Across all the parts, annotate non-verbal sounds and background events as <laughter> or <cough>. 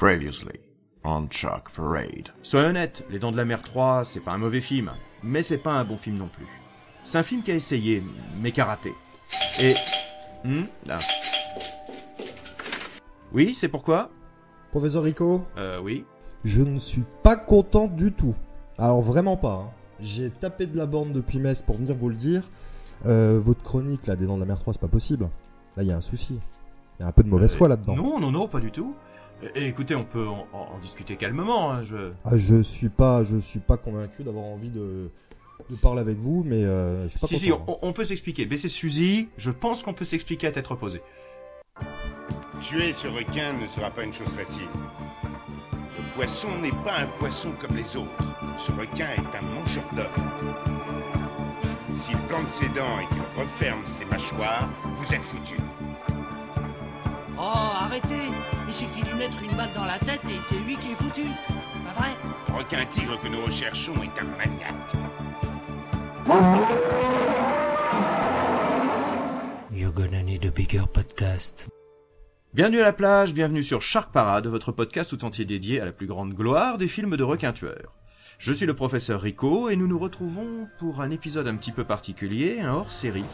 Previously on Shark Parade. Sois honnête, Les Dents de la Mer 3, c'est pas un mauvais film, mais c'est pas un bon film non plus. C'est un film qui a essayé, mais qui a raté. Et... Hmm Là. Oui, c'est pourquoi? Professeur Rico, Euh, oui. je ne suis pas content du tout. Alors vraiment pas. hein. J'ai tapé de la borne depuis Metz pour venir vous le dire. Euh, votre chronique là des dents de la mer 3, c'est pas possible. Là, il y a un souci. Il y a un peu de mauvaise Euh, foi là-dedans. Non, non, non, pas du tout. Eh, écoutez, on peut en, discuter calmement. hein, je... Ah, je suis pas, je suis pas convaincu d'avoir envie de, de parler avec vous, mais euh, je suis pas Si, si, on, on peut s'expliquer. Baissez ce fusil, je pense qu'on peut s'expliquer à tête reposée. Tuer ce requin ne sera pas une chose facile. Le poisson n'est pas un poisson comme les autres. Ce requin est un mangeur d'hommes. S'il plante ses dents et qu'il referme ses mâchoires, vous êtes foutus. Oh, arrêtez Il suffit de lui mettre une balle dans la tête et c'est lui qui est foutu. Pas vrai? Le requin tigre que nous recherchons est un maniaque. You're gonna need a bigger podcast. Bienvenue à la plage, bienvenue sur Shark Parade, votre podcast tout entier dédié à la plus grande gloire des films de requins tueurs. Je suis le professeur Rico et nous nous retrouvons pour un épisode un petit peu particulier, un hors-série,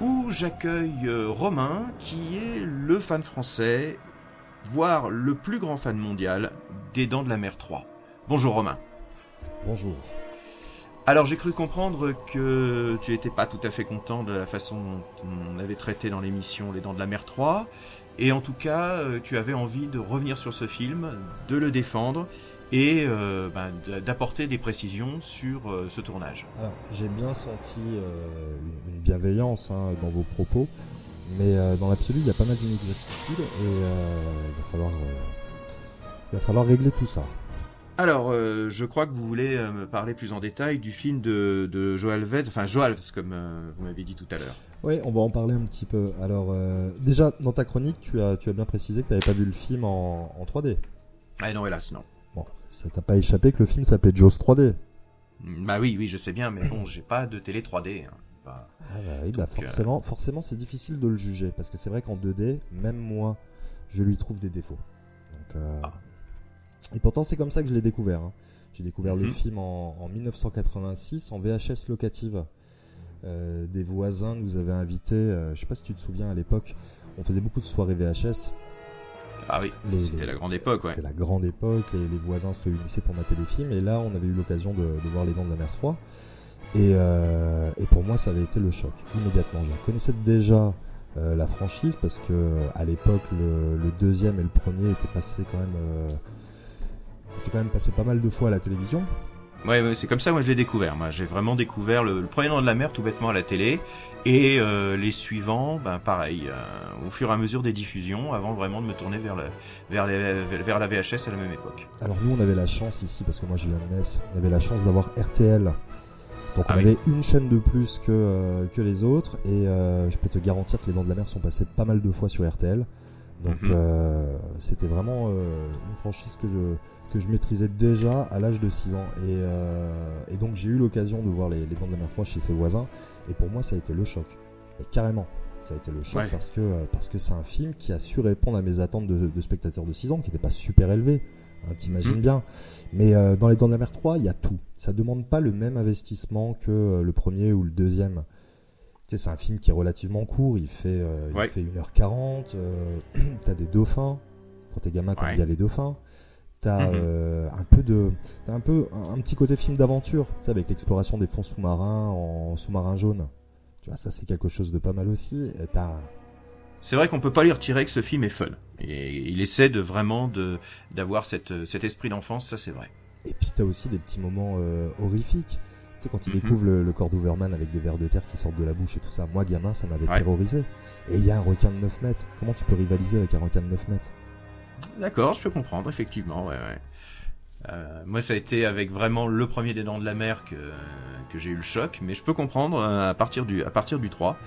où j'accueille euh, Romain, qui est le fan français, voire le plus grand fan mondial des Dents de la Mer 3. Bonjour Romain. Bonjour. Alors j'ai cru comprendre que tu étais pas tout à fait content de la façon dont on avait traité dans l'émission Les Dents de la Mer 3, et en tout cas euh, tu avais envie de revenir sur ce film, de le défendre et euh, ben, d- d'apporter des précisions sur euh, ce tournage. Alors, j'ai bien senti euh, une, bienveillance hein, dans vos propos, mais dans l'absolu, il y a pas mal d'inexactitudes et il va falloir, il va falloir régler tout ça. Alors je crois que vous voulez me parler plus en détail du film de, de Joel Vez, enfin Joel comme vous m'avez dit tout à l'heure. Oui, on va en parler un petit peu. Alors, déjà, dans ta chronique, tu as, tu as bien précisé que tu n'avais pas vu le film en, en 3D. Ah non hélas non. Ça t'a pas échappé que le film s'appelait Jaws 3D. Bah oui oui je sais bien mais bon j'ai pas de télé 3D. hein. Pas- Ah bah oui, bah euh, forcément, forcément c'est difficile de le juger, parce que c'est vrai qu'en 2D, même moi, je lui trouve des défauts. Donc, euh, Ah. Et pourtant, c'est comme ça que je l'ai découvert. hein. J'ai découvert le Mhm. film en, en 1986 en VHS locative. Euh, des voisins nous avaient invités, je sais pas si tu te souviens à l'époque, on faisait beaucoup de soirées VHS. Ah oui c'était la grande époque ouais. C'était la grande époque, les, les voisins se réunissaient pour mater des films, et là on avait eu l'occasion de, de voir Les Dents de la Mer 3. Et, euh, et pour moi ça avait été le choc, immédiatement. Je connaissais déjà euh, la franchise, parce que à l'époque le, le deuxième et le premier étaient passés quand même... euh, étaient quand même passés pas mal de fois à la télévision. Ouais, ouais, c'est comme ça moi je l'ai découvert. Moi, j'ai vraiment découvert le, le premier nom de la mer tout bêtement à la télé et euh, les suivants, ben pareil, euh, au fur et à mesure des diffusions, avant vraiment de me tourner vers le, vers, les- vers la VHS à la même époque. Alors nous on avait la chance ici, parce que moi je viens de Metz, on avait la chance d'avoir RTL. Donc on Ah oui. avait une chaîne de plus que, euh, que les autres, et euh, je peux te garantir que les Dents de la Mer sont passées pas mal de fois sur RTL. Donc Mhm. euh, c'était vraiment euh, une franchise que je, que je maîtrisais déjà à l'âge de 6 ans. Et, euh, et donc j'ai eu l'occasion de voir les, les Dents de la Mer 3 chez ses voisins, et pour moi ça a été le choc. Et carrément, ça a été le choc Ouais. parce que parce que c'est un film qui a su répondre à mes attentes de, de spectateurs de 6 ans, qui n'était pas super élevé. Hein, T'imagines Mhm. bien. Mais euh, dans les Dents de la Mer 3, il y a tout. Ça demande pas le même investissement que euh, le premier ou le deuxième. Tu sais, c'est un film qui est relativement court. Il fait, euh, Ouais. il fait 1h40. Euh, <clears throat> T'as des dauphins. Quand t'es gamin, t'aimes bien les dauphins. T'as Mhm. euh, un peu de, t'as un peu un, un petit côté film d'aventure, tu sais, avec l'exploration des fonds sous-marins en sous-marin jaune. Tu vois, ça c'est quelque chose de pas mal aussi. T'as, C'est vrai qu'on peut pas lui retirer que ce film est fun. Et il essaie de vraiment de d'avoir cette, cet esprit d'enfance, ça c'est vrai. Et puis t'as aussi des petits moments euh, horrifiques. Tu sais, quand il Mhm. découvre le, le corps d'Overman avec des vers de terre qui sortent de la bouche et tout ça, moi gamin, ça m'avait Ouais. terrorisé. Et il y a un requin de 9 mètres. Comment tu peux rivaliser avec un requin de 9 mètres? D'accord, je peux comprendre, effectivement, ouais, ouais. Euh, moi, ça a été avec vraiment le premier des Dents de la Mer que, que j'ai eu le choc, mais je peux comprendre euh, à partir du, à partir du 3.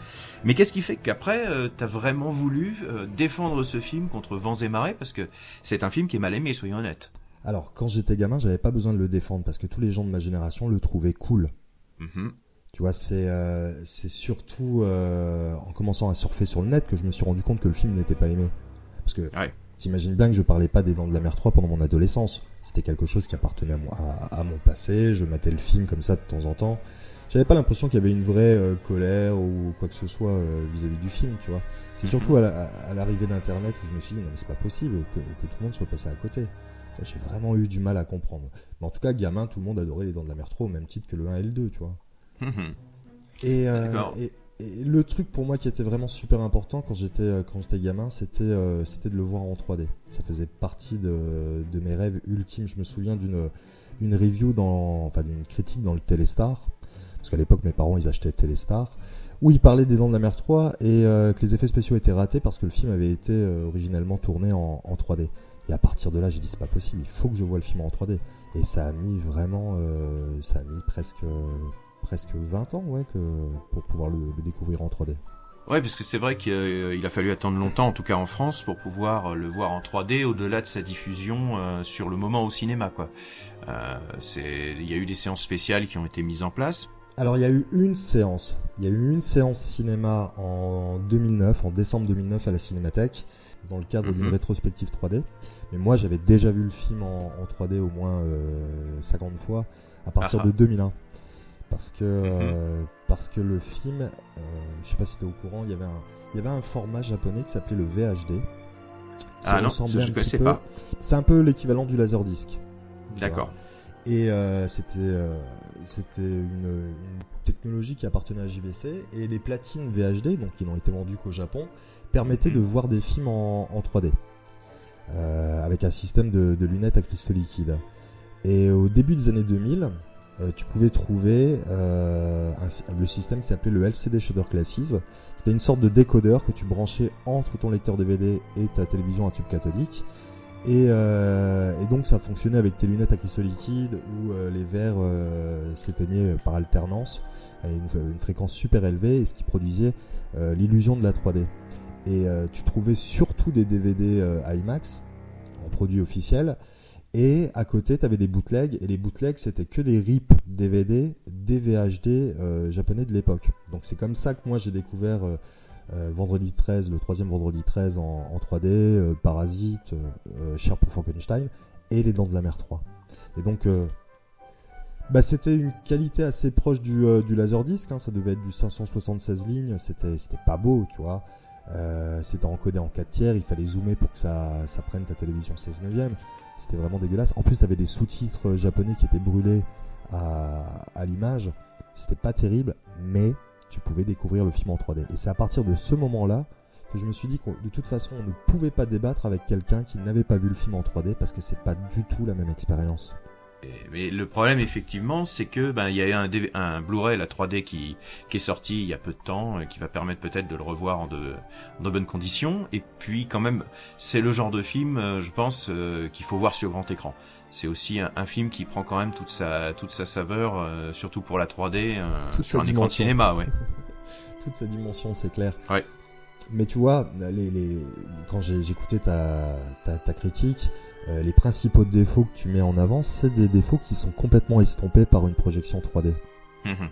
Mais qu'est-ce qui fait qu'après, euh, t'as vraiment voulu euh, défendre ce film contre vents et marées? Parce que c'est un film qui est mal aimé, soyons honnêtes. Alors, quand j'étais gamin, j'avais pas besoin de le défendre parce que tous les gens de ma génération le trouvaient cool. Mhm. Tu vois, c'est euh, c'est surtout euh, en commençant à surfer sur le net que je me suis rendu compte que le film n'était pas aimé. Parce que Ouais. t'imagines bien que je parlais pas des Dents de la Mer 3 pendant mon adolescence. C'était quelque chose qui appartenait à, moi, à, à mon passé. Je matais le film comme ça de temps en temps. J'avais pas l'impression qu'il y avait une vraie euh, colère ou quoi que ce soit euh, vis-à-vis du film, tu vois. C'est surtout à la- à l'arrivée d'Internet où je me suis dit, non mais c'est pas possible que, que tout le monde soit passé à côté. J'ai vraiment eu du mal à comprendre. Mais en tout cas, gamin, tout le monde adorait les Dents de la Mer 3 au même titre que le 1 et le 2, tu vois. Mhm. Et, euh, et, et le truc pour moi qui était vraiment super important quand j'étais euh, quand j'étais gamin, c'était euh, c'était de le voir en 3D. Ça faisait partie de, de mes rêves ultimes. Je me souviens d'une une review dans enfin d'une critique dans le Téléstar parce qu'à l'époque mes parents ils achetaient Téléstar où ils parlaient des Dents de la Mer 3 et euh, que les effets spéciaux étaient ratés parce que le film avait été euh, originellement tourné en, en 3D. Et à partir de là, j'ai dit c'est pas possible, il faut que je vois le film en 3D. Et ça a mis vraiment, euh, ça a mis presque presque 20 ans, ouais, que pour pouvoir le, le découvrir en 3D. Ouais, parce que c'est vrai qu'il euh, a fallu attendre longtemps, en tout cas en France, pour pouvoir euh, le voir en 3D au-delà de sa diffusion euh, sur le moment au cinéma, quoi. Euh, c'est, il y a eu des séances spéciales qui ont été mises en place. Alors il y a eu une séance, il y a eu une séance cinéma en 2009, en décembre 2009 à la Cinémathèque, dans le cadre d'une Mhm. rétrospective 3D. Mais moi j'avais déjà vu le film en, en 3D au moins euh, 50 fois à partir Ah ah. de 2001. Parce que, euh, parce que le film, euh, je sais pas si tu es au courant, il y avait un, il y avait un format japonais qui s'appelait le VHD. Ah non, je connaissais peu- pas. C'est un peu l'équivalent du laserdisc. D'accord. Et euh, c'était euh, c'était une, une technologie qui appartenait à JVC et les platines VHD, donc qui n'ont été vendues qu'au Japon, permettaient Mhm. de voir des films en, en 3D euh, avec un système de, de lunettes à cristaux liquides. Et au début des années 2000, euh, tu pouvais trouver euh, un- le système qui s'appelait le LCD Shutter Classes, qui était une sorte de décodeur que tu branchais entre ton lecteur DVD et ta télévision à tube cathodique. Et, euh, et donc ça fonctionnait avec tes lunettes à cristaux liquides où euh, les verres euh, s'éteignaient par alternance à une, une fréquence super élevée et ce qui produisait euh, l'illusion de la 3D. Et euh, tu trouvais surtout des DVD euh, IMAX en produit officiel et à côté tu avais des bootlegs et les bootlegs c'était que des RIP DVD, des VHD euh, japonais de l'époque. Donc c'est comme ça que moi j'ai découvert euh, euh, Vendredi 13, le troisième Vendredi 13 en, en 3D, euh, Parasite, Cher pour Frankenstein et Les Dents de la Mer 3. Et donc, bah, c'était une qualité assez proche du, du Laserdisc, hein, ça devait être du 576 lignes, c'était pas beau, tu vois. Euh, c'était encodé en 4 tiers, il fallait zoomer pour que ça, ça prenne ta télévision 16 neuvième. C'était vraiment dégueulasse. En plus, t'avais des sous-titres japonais qui étaient brûlés à, à l'image. C'était pas terrible, mais tu pouvais découvrir le film en 3D. Et c'est à partir de ce moment-là que je me suis dit que de toute façon, on ne pouvait pas débattre avec quelqu'un qui n'avait pas vu le film en 3D parce que c'est pas du tout la même expérience. Mais le problème, effectivement, c'est que ben il y a un, Blu-ray, la 3D, qui, qui est sorti il y a peu de temps, et qui va permettre peut-être de le revoir en de, en de bonnes conditions. Et puis, quand même, c'est le genre de film, euh, je pense, euh, qu'il faut voir sur grand écran. C'est aussi un, un film qui prend quand même toute sa toute sa saveur, euh, surtout pour la 3D, euh, sur écran de cinéma, ouais. <laughs> Toute sa dimension, c'est clair. Ouais. Mais tu vois, les, les, quand j'ai j'écoutais ta, ta, ta critique, euh, les principaux défauts que tu mets en avant, c'est des défauts qui sont complètement estompés par une projection 3D. Mhm.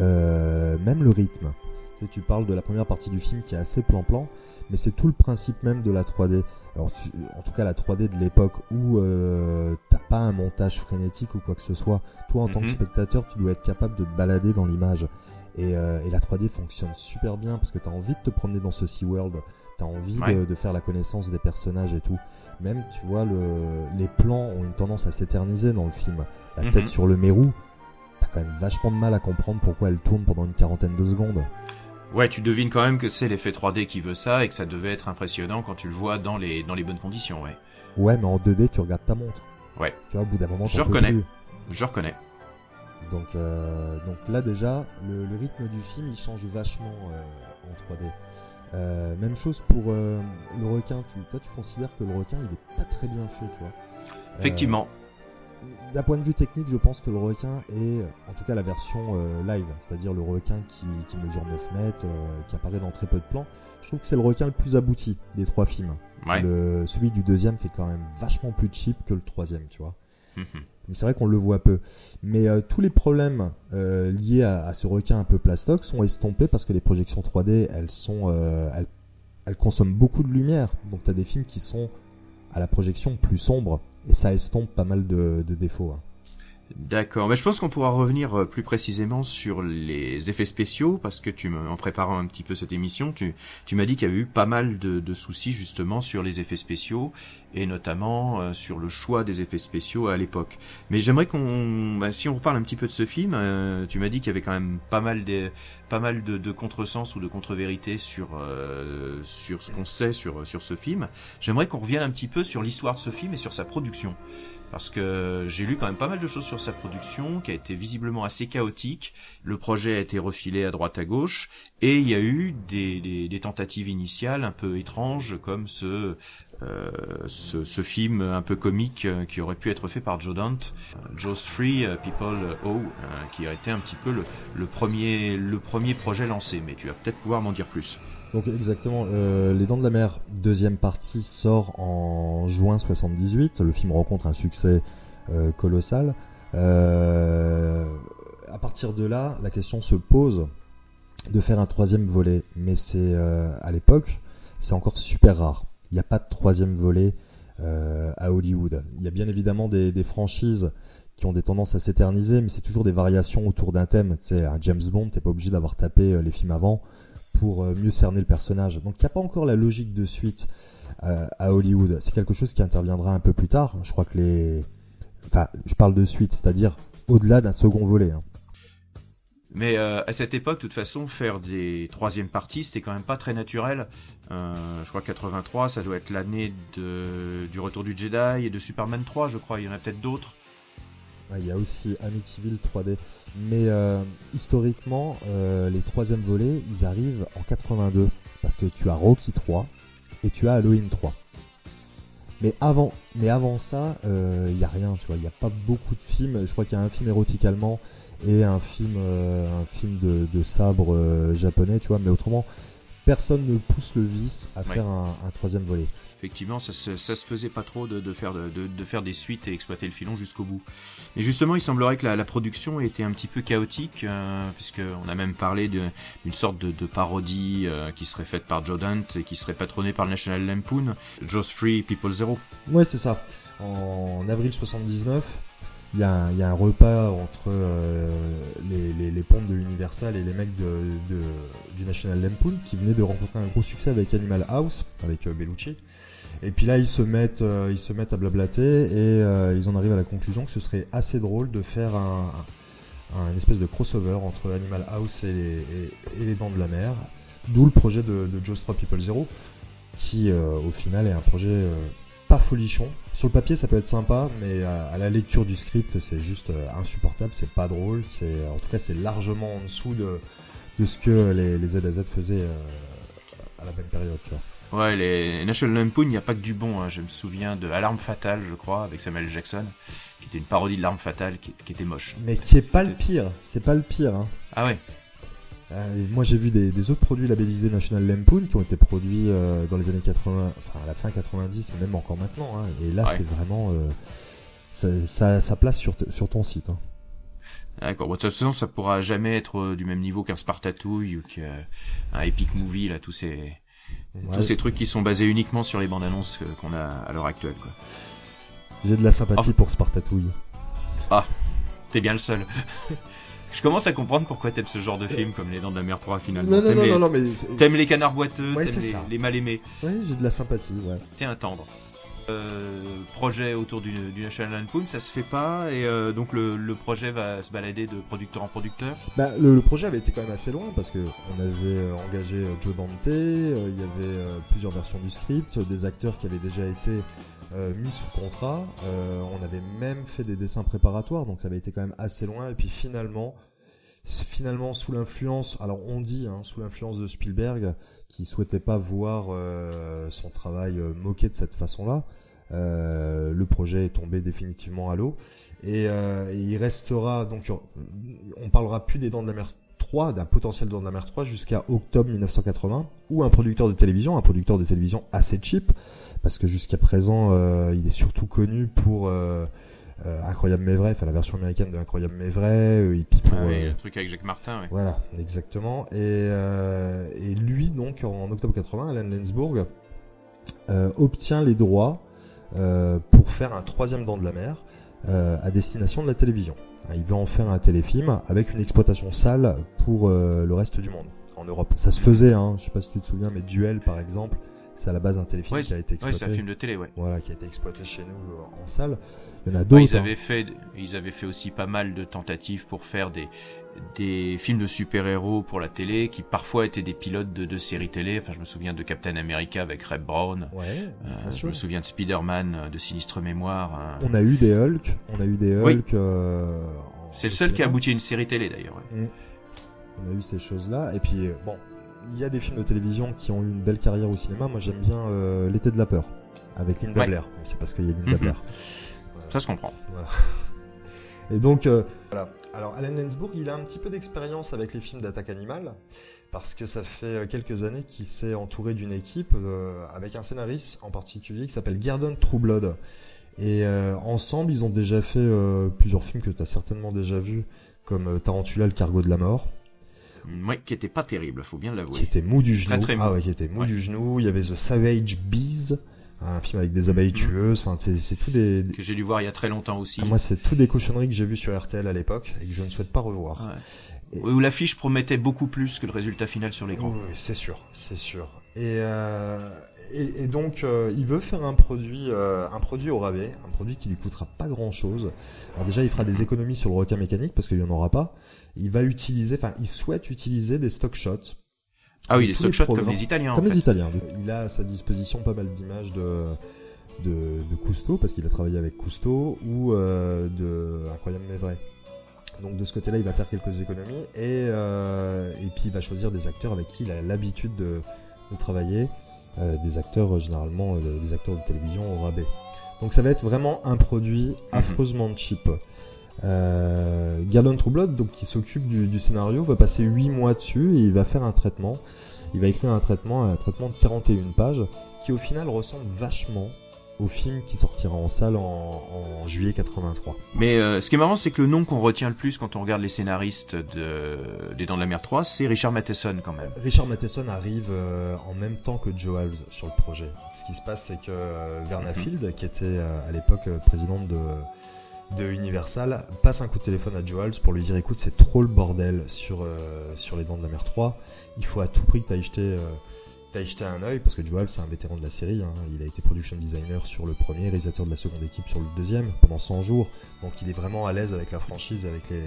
Euh, même le rythme. Tu, sais, tu parles de la première partie du film qui est assez plan-plan, mais c'est tout le principe même de la 3D. Alors, tu- en tout cas, la 3D de l'époque où euh, t'as pas un montage frénétique ou quoi que ce soit. Toi, en tant que Mhm. spectateur, tu dois être capable de te balader dans l'image. Et, euh, et la 3D fonctionne super bien parce que t'as envie de te promener dans ce SeaWorld. T'as envie Ouais. de, de faire la connaissance des personnages et tout. Même, tu vois, le, les plans ont une tendance à s'éterniser dans le film. La Mhm. tête sur le mérou, t'as quand même vachement de mal à comprendre pourquoi elle tourne pendant une quarantaine de secondes. Ouais, tu devines quand même que c'est l'effet 3D qui veut ça et que ça devait être impressionnant quand tu le vois dans les dans les bonnes conditions, ouais. Ouais, mais en 2D, tu regardes ta montre. Ouais. Tu vois, au bout d'un moment, Je reconnais. plus. Je reconnais. Donc, euh, donc là déjà, le, le rythme du film il change vachement euh, en 3D. Euh, même chose pour euh, le requin. Tu, toi, tu considères que le requin il est pas très bien fait, tu vois. Euh, Effectivement. D'un point de vue technique, je pense que le requin est, en tout cas la version euh, live, c'est-à-dire le requin qui, qui mesure 9 mètres, euh, qui apparaît dans très peu de plans. Je trouve que c'est le requin le plus abouti des trois films. Ouais. Le, celui du deuxième fait quand même vachement plus cheap que le troisième, tu vois. Mhm. Mais c'est vrai qu'on le voit peu. Mais euh, tous les problèmes euh, liés à, ce requin un peu plastoc sont estompés parce que les projections 3D, elles sont, euh, elles, consomment beaucoup de lumière. Donc t'as des films qui sont à la projection plus sombre et ça estompe pas mal de, de défauts. hein. D'accord, mais je pense qu'on pourra revenir euh, plus précisément sur les effets spéciaux parce que tu en préparant un petit peu cette émission, tu, tu m'as dit qu'il y avait eu pas mal de, de soucis justement sur les effets spéciaux et notamment euh, sur le choix des effets spéciaux à l'époque. Mais j'aimerais qu'on, bah, si on reparle un petit peu de ce film, euh, tu m'as dit qu'il y avait quand même pas mal de, pas mal de, de contresens ou de contre-vérités sur euh, sur ce qu'on sait sur sur ce film. J'aimerais qu'on revienne un petit peu sur l'histoire de ce film et sur sa production parce que j'ai lu quand même pas mal de choses sur sa production, qui a été visiblement assez chaotique. Le projet a été refilé à droite à gauche, et il y a eu des, tentatives initiales un peu étranges, comme ce, euh, film un peu comique euh, qui aurait pu être fait par Joe Dante, euh, Joe's Free People Oh, qui a été un petit peu le, le premier le premier projet lancé. Mais tu vas peut-être pouvoir m'en dire plus. Donc exactement, euh, Les Dents de la Mer, deuxième partie, sort en juin 78. Le film rencontre un succès euh, colossal. Euh, à partir de là, la question se pose de faire un troisième volet. Mais c'est euh, à l'époque, c'est encore super rare. Il n'y a pas de troisième volet euh, à Hollywood. Il y a bien évidemment des, des franchises qui ont des tendances à s'éterniser, mais c'est toujours des variations autour d'un thème. Tu sais, un James Bond, t'es pas obligé d'avoir tapé euh, les films avant pour euh, mieux cerner le personnage. Donc il n'y a pas encore la logique de suite euh, à Hollywood. C'est quelque chose qui interviendra un peu plus tard. Je crois que les... Enfin, je parle de suite, c'est-à-dire au-delà d'un second volet. hein. Mais euh, à cette époque, de toute façon, faire des troisièmes parties, c'était quand même pas très naturel. Je crois que 83, ça doit être l'année du Retour du Jedi et de Superman 3, je crois. Il y en a peut-être d'autres. Il y a aussi Amityville 3D. Mais euh, historiquement, euh, les troisièmes volets, ils arrivent en 82. Parce que tu as Rocky 3 et tu as Halloween 3. Mais avant, mais avant ça, euh, il y a rien, tu vois. Il n'y a pas beaucoup de films. Je crois qu'il y a un film érotique allemand et un film, euh, un film de, de sabre euh, japonais, tu vois. Mais autrement, personne ne pousse le vice à Ouais. faire un, un troisième volet. Effectivement, ça se, ça se faisait pas trop de, de faire de, de- faire des suites et exploiter le filon jusqu'au bout. Mais justement, il semblerait que la, la production ait été un petit peu chaotique, euh, puisque on a même parlé d'une sorte de, de parodie euh, qui serait faite par Joe Dante et qui serait patronnée par le National Lampoon, Joe's Free People Zero. Ouais, c'est ça. En avril 79, il y, a un- repas entre euh, les, pompes de Universal et les mecs du National Lampoon qui venaient de rencontrer un gros succès avec Animal House, avec euh, Bellucci. Et puis là, ils se mettent, euh, à blablater et ils en arrivent à la conclusion que ce serait assez drôle de faire un, espèce de crossover entre Animal House et les, Dents de la Mer. D'où le projet de, de Joe's 3 People Zero, qui au final est un projet pas folichon. Sur le papier, ça peut être sympa, mais à, à la lecture du script, c'est juste euh, insupportable, c'est pas drôle, c'est en tout cas c'est largement en dessous de, de ce que les, les Z à Z faisaient euh, à la même période, tu vois. Ouais, les National Lampoon, il n'y a pas que du bon. hein. Je me souviens de Alarme Fatale, je crois, avec Samuel Jackson, qui était une parodie de l'Arme Fatale, qui, qui était moche. Mais qui est pas le pire, c'est pas le pire. Hein. Ah ouais. Euh, moi j'ai vu des, des autres produits labellisés National Lampoon qui ont été produits euh, dans les années 80, enfin à la fin 90, mais même encore maintenant. Hein. Et là Ouais. c'est vraiment euh, ça, ça, ça place sur, sur ton site. Hein. D'accord. Bon, de toute façon, ça pourra jamais être euh, du même niveau qu'un Spartatouille ou qu'un Epic Movie, là, tous ces, Ouais. tous ces trucs qui sont basés uniquement sur les bandes annonces qu'on a à l'heure actuelle, quoi. J'ai de la sympathie Oh. pour Spartatouille. T'es bien le seul. <laughs> Je commence à comprendre pourquoi t'aimes ce genre de film comme Les Dents de la Mer 3 finalement. Non, non, non, les, non, non, mais T'aimes les canards boiteux, Ouais, t'aimes les, les mal aimés. Ouais, j'ai de la sympathie, ouais. T'es un tendre. Euh, projet autour du, du National Lampoon, ça se fait pas et euh, donc le, le projet va se balader de producteur en producteur. Bah, le, le projet avait été quand même assez loin parce que on avait euh, engagé Joe Dante, euh, il y avait plusieurs versions du script, des acteurs qui avaient déjà été euh, mis sous contrat. euh, on avait même fait des dessins préparatoires, donc ça avait été quand même assez loin. Et puis finalement, finalement sous l'influence, alors on dit hein, sous l'influence de Spielberg, qui souhaitait pas voir euh, son travail moqué de cette façon-là. le projet est tombé définitivement à l'eau et, euh, et il restera donc on parlera plus des Dents de la Mer 3, d'un potentiel de la Mer 3 jusqu'à octobre 1980 où un producteur de télévision, un producteur de télévision assez cheap parce que jusqu'à présent euh, il est surtout connu pour euh, euh, Incroyable mais vrai, enfin la version américaine de Incroyable mais vrai, et puis pour Ah oui, le truc avec Jacques Martin, ouais. voilà, exactement. Et, et lui, donc, en octobre 80, Alan Lensburg obtient les droits pour faire un troisième Dent de la Mer à destination de la télévision. Il veut en faire un téléfilm avec une exploitation sale pour euh, le reste du monde, en Europe. Ça se faisait, hein, je sais pas si tu te souviens, mais Duel par exemple, c'est à la base un téléfilm Ouais, qui a été Ouais, exploité. c'est un film de télé, ouais. Voilà, qui a été exploité chez nous euh, en salle. Il y en a Ouais, d'autres. ils hein. avaient fait, ils avaient fait aussi pas mal de tentatives pour faire des des films de super-héros pour la télé qui parfois étaient des pilotes de, de séries télé. Enfin, je me souviens de Captain America avec Reb Brown. Ouais, Euh, je me souviens de Spider-Man euh, de Sinistre Mémoire. euh. On a eu des Hulk, on a eu des Oui. Hulk. euh, C'est le seul qui a abouti à une série télé d'ailleurs. ouais. On a eu ces choses-là. Et puis, bon, il y a des films de télévision qui ont eu une belle carrière au cinéma. Moi, j'aime bien euh, L'été de la peur avec Linda Ouais. Blair. C'est parce qu'il y a Linda Mhm. Blair. Ça se comprend. Voilà. Et donc, euh, voilà. Alors, Alan Lensburg, il a un petit peu d'expérience avec les films d'attaque animale, parce que ça fait euh, quelques années qu'il s'est entouré d'une équipe euh, avec un scénariste en particulier qui s'appelle Gerdon Trueblood. Et euh, ensemble, ils ont déjà fait euh, plusieurs films que tu as certainement déjà vus, comme euh, Tarantula, le cargo de la mort, Ouais, qui était pas terrible, faut bien l'avouer. qui était mou du genou. Très, très mou. Ah ouais, qui était mou Ouais. du genou. Il y avait The Savage Bees, un film avec des abeilles tueuses. Enfin, c'est c'est tout des, Que j'ai dû voir il y a très longtemps aussi. Ah, moi, c'est tout des cochonneries que j'ai vues sur RTL à l'époque et que je ne souhaite pas revoir. Ouais. Où l'affiche promettait beaucoup plus que le résultat final sur l'écran. Oui, oui, c'est sûr, c'est sûr. Et, euh, et, et donc, euh, il veut faire un produit, euh, un produit au rabais, un produit qui lui coûtera pas grand chose. Alors déjà, il fera des économies sur le requin mécanique parce qu'il y en aura pas. Il va utiliser, enfin, il souhaite utiliser des stock shots. Ah oui, les tous stock shots comme les Italiens en Comme fait. les Italiens. Il a à sa disposition pas mal d'images de, de, de Cousteau, parce qu'il a travaillé avec Cousteau, ou euh, de Incroyable mais vrai. Donc de ce côté-là, il va faire quelques économies, et, euh, et puis il va choisir des acteurs avec qui il a l'habitude de, de travailler, euh, des acteurs généralement, euh, des acteurs de télévision au rabais. Donc ça va être vraiment un produit affreusement cheap. Euh, Gallon Troublot, donc qui s'occupe du, du scénario, va passer 8 mois dessus et il va faire un traitement. Il va écrire un traitement, un traitement de 41 pages, qui au final ressemble vachement au film qui sortira en salle en, en juillet 83. Mais euh, ce qui est marrant, c'est que le nom qu'on retient le plus quand on regarde les scénaristes de des Dents de la Mer 3, c'est Richard Matheson quand même. Richard Matheson arrive euh, en même temps que Joe Halves sur le projet. Ce qui se passe, c'est que euh, Verna Mhm. Field, qui était euh, à l'époque euh, présidente de, de Universal, passe un coup de téléphone à Joe Halves pour lui dire écoute, c'est trop le bordel sur, euh, sur les Dents de la Mer 3. Il faut à tout prix que tu ailles jeter, euh, jeter un œil, parce que Joe Halves, c'est un vétéran de la série. hein. Il a été production designer sur le premier, réalisateur de la seconde équipe sur le deuxième, pendant 100 jours. Donc il est vraiment à l'aise avec la franchise, avec les,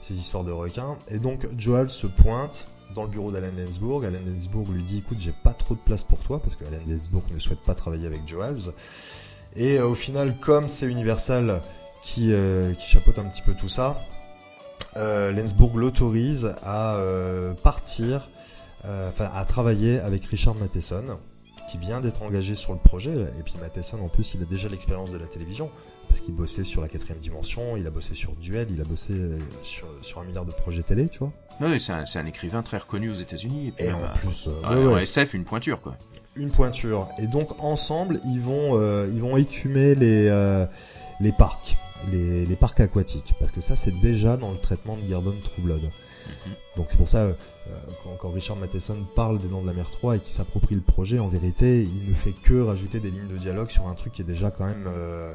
ces histoires de requins. Et donc Joe Halves se pointe dans le bureau d'Alan Lensburg. Alan Lensburg lui dit écoute, j'ai pas trop de place pour toi parce que Alan Lensburg ne souhaite pas travailler avec Joe Halves. Et euh, au final, comme c'est Universal qui, euh, qui chapeaute un petit peu tout ça, euh, Lensburg l'autorise à euh, partir, euh, enfin à travailler avec Richard Matheson, qui vient d'être engagé sur le projet. Et puis Matheson, en plus, il a déjà l'expérience de la télévision parce qu'il bossait sur la quatrième dimension, il a bossé sur Duel, il a bossé sur, sur un milliard de projets télé, tu vois. Non, mais c'est un, un écrivain très reconnu aux États-Unis. Et, Et en plus, euh, ouais, ouais, ouais. SF, une pointure quoi. une pointure. Et donc ensemble, ils vont euh, ils vont écumer les euh, les parcs, les, les parcs aquatiques, parce que ça c'est déjà dans le traitement de Gardon Troublod. Mhm. Donc c'est pour ça euh, quand, quand Richard Matheson parle des Dents de la Mer 3 et qu'il s'approprie le projet, en vérité, il ne fait que rajouter des lignes de dialogue sur un truc qui est déjà quand même euh,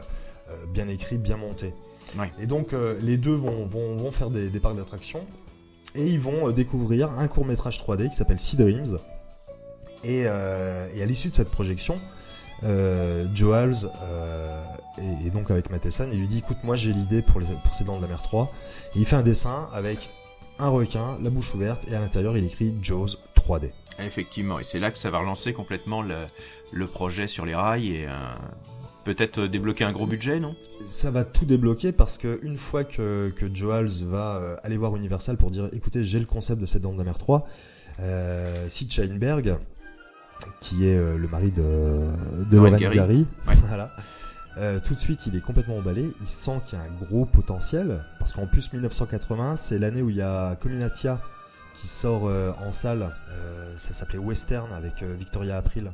euh, bien écrit, bien monté. Ouais. Et donc euh, les deux vont, vont, vont faire des, des parcs d'attractions et ils vont découvrir un court métrage 3D qui s'appelle Sea Dreams. Et, et à l'issue de cette projection, euh, Joe Halves, euh, et, et donc avec Matheson, il lui dit écoute moi j'ai l'idée pour, les, pour ces dents de la mer 3 et il fait un dessin avec un requin, la bouche ouverte et à l'intérieur il écrit Jaws 3D. Effectivement, et c'est là que ça va relancer complètement le, le projet sur les rails et euh, peut-être débloquer un gros budget, non? Ça va tout débloquer parce que une fois que, que Joe Halves va euh, aller voir Universal pour dire écoutez j'ai le concept de cette dents de la mer 3, euh, Sid Sheinberg, qui est euh, le mari de, de Lorraine Gary. Gary, Ouais. <laughs> voilà. Euh, tout de suite, il est complètement emballé. Il sent qu'il y a un gros potentiel parce qu'en plus 1980, c'est l'année où il y a Cominatia qui sort euh, en salle. Euh, ça s'appelait Western avec euh, Victoria April.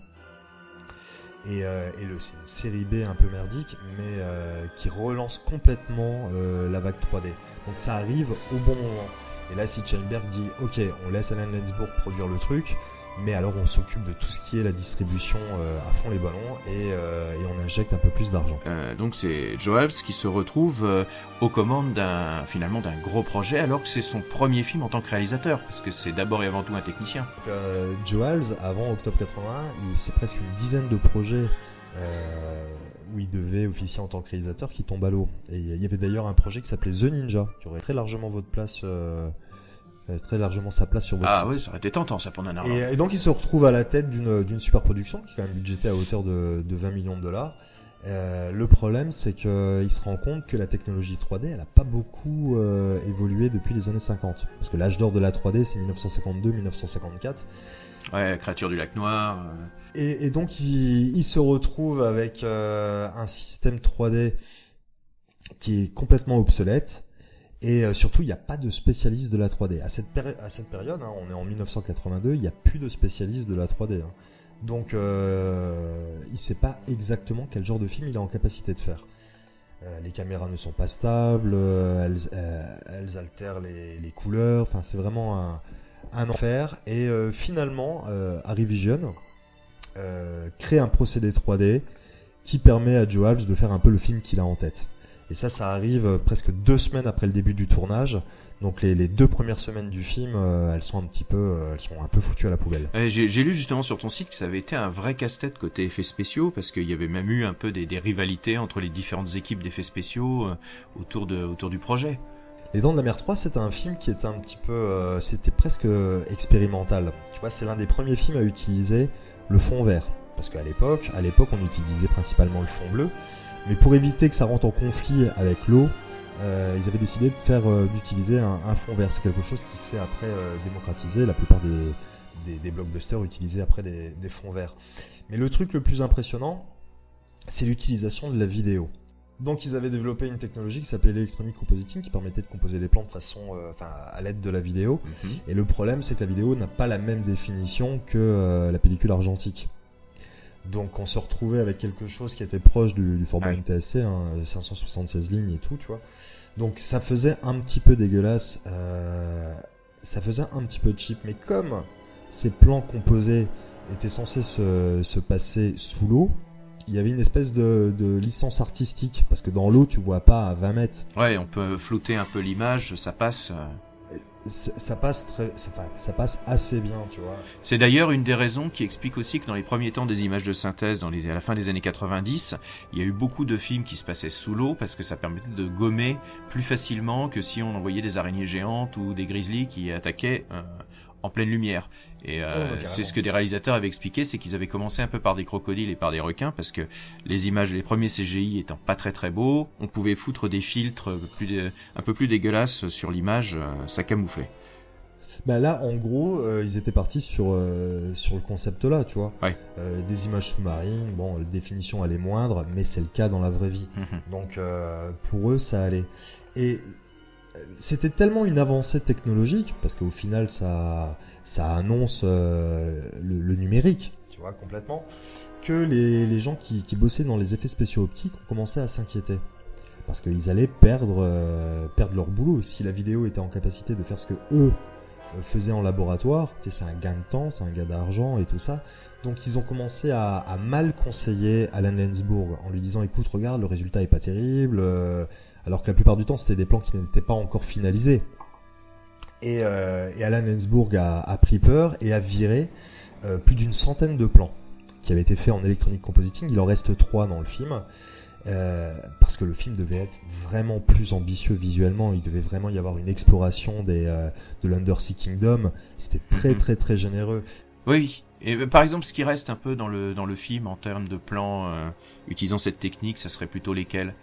Et, euh, et le, c'est une série B un peu merdique, mais euh, qui relance complètement euh, la vague 3D. Donc ça arrive au bon moment. Et là, Sid Sheinberg dit, ok, on laisse Alan Lensburg produire le truc. Mais alors on s'occupe de tout ce qui est la distribution euh, à fond les ballons et, euh, et on injecte un peu plus d'argent. Euh, donc c'est Joe Halves qui se retrouve euh, aux commandes d'un finalement d'un gros projet alors que c'est son premier film en tant que réalisateur parce que c'est d'abord et avant tout un technicien. Euh, Joe Halves, avant octobre 81, il- c'est presque une dizaine de projets euh, où il devait officier en tant que réalisateur qui tombent à l'eau. Et il y avait d'ailleurs un projet qui s'appelait The Ninja, qui aurait très largement votre place, très largement sa place sur votre Ah site. oui, ça aurait été tentant ça pour Nanarland. Et, et donc il se retrouve à la tête d'une d'une super production qui est quand même budgétée à hauteur de, de 20 millions de dollars. Euh, le problème, c'est qu'il se rend compte que la technologie 3D, elle a pas beaucoup euh, évolué depuis les années 50. Parce que l'âge d'or de la 3D, c'est 1952-1954. Ouais, créature du lac noir. euh, Et, et donc il, il se retrouve avec euh, un système 3D qui est complètement obsolète. Et euh, surtout, il n'y a pas de spécialiste de la 3D. À cette, période, hein, on est en 1982, il n'y a plus de spécialiste de la 3D. hein. Donc, euh, il sait pas exactement quel genre de film il est en capacité de faire. Euh, les caméras ne sont pas stables, euh, elles, euh, elles altèrent les, couleurs. Enfin, c'est vraiment un, un enfer. Et finalement, euh, Vision crée un procédé 3D qui permet à Joe Halves de faire un peu le film qu'il a en tête. Et ça, ça arrive euh, presque deux semaines après le début du tournage. Donc les, les deux premières semaines du film, euh, elles sont un petit peu, euh, elles sont un peu foutues à la poubelle. Ouais, J'ai lu justement sur ton site que ça avait été un vrai casse-tête côté effets spéciaux parce qu'il y avait même eu un peu des, des rivalités entre les différentes équipes d'effets spéciaux euh, autour de autour du projet. Les Dents de la Mer 3, c'était un film qui était un petit peu, euh, c'était presque expérimental. Tu vois, c'est l'un des premiers films à utiliser le fond vert, parce qu'à l'époque, à l'époque, on utilisait principalement le fond bleu, mais pour éviter que ça rentre en conflit avec l'eau, euh, ils avaient décidé de faire, euh, d'utiliser un, un fond vert. C'est quelque chose qui s'est après euh, démocratisé. La plupart des, des, des blockbusters utilisaient après des, des fonds verts. Mais le truc le plus impressionnant, c'est l'utilisation de la vidéo. Donc ils avaient développé une technologie qui s'appelait l'électronique compositing qui permettait de composer les plans de façon, euh, enfin à l'aide de la vidéo. Mhm. Et le problème c'est que la vidéo n'a pas la même définition que euh, la pellicule argentique. Donc on se retrouvait avec quelque chose qui était proche du, du format. NTSC, hein, 576 lignes et tout, tu vois. Donc ça faisait un petit peu dégueulasse, euh, ça faisait un petit peu cheap, mais comme ces plans composés étaient censés se, se passer sous l'eau, il y avait une espèce de, de licence artistique, parce que dans l'eau tu vois pas à 20 mètres. Ouais, on peut flouter un peu l'image, ça passe. Ça, passe très, ça, ça passe assez bien, tu vois. C'est d'ailleurs une des raisons qui explique aussi que dans les premiers temps des images de synthèse, dans les, à la fin des années 90, il y a eu beaucoup de films qui se passaient sous l'eau parce que ça permettait de gommer plus facilement que si on envoyait des araignées géantes ou des grizzlies qui attaquaient euh, en pleine lumière. Et euh, Oh, carrément. c'est ce que des réalisateurs avaient expliqué, c'est qu'ils avaient commencé un peu par des crocodiles et par des requins parce que les images, les premiers CGI étant pas très très beaux, on pouvait foutre des filtres plus un peu plus dégueulasses sur l'image, euh, ça camouflait. Bah là, en gros, euh, ils étaient partis sur euh, sur le concept là, tu vois. Ouais. Euh, des images sous-marines, bon, la définition elle est moindre, mais c'est le cas dans la vraie vie. Mhm. Donc euh, pour eux, ça allait. Et c'était tellement une avancée technologique parce qu'au final, ça ça annonce euh, le, le numérique, tu vois, complètement, que les les gens qui qui bossaient dans les effets spéciaux optiques ont commencé à s'inquiéter parce qu'ils allaient perdre euh, perdre leur boulot si la vidéo était en capacité de faire ce que eux euh, faisaient en laboratoire. C'est un gain de temps, c'est un gain d'argent et tout ça. Donc ils ont commencé à, à mal conseiller Alan Lensburg en lui disant écoute regarde le résultat est pas terrible euh, alors que la plupart du temps c'était des plans qui n'étaient pas encore finalisés. Et, euh, et Alan Lensburg a, a pris peur et a viré euh, plus d'une centaine de plans qui avaient été faits en électronique compositing. Il en reste trois dans le film. Euh, parce que le film devait être vraiment plus ambitieux visuellement, il devait vraiment y avoir une exploration des euh, de l'Undersea Kingdom. C'était très Mhm. très très généreux. Oui. Et euh, par exemple, ce qui reste un peu dans le dans le film en termes de plans euh, utilisant cette technique, ça serait plutôt lesquels?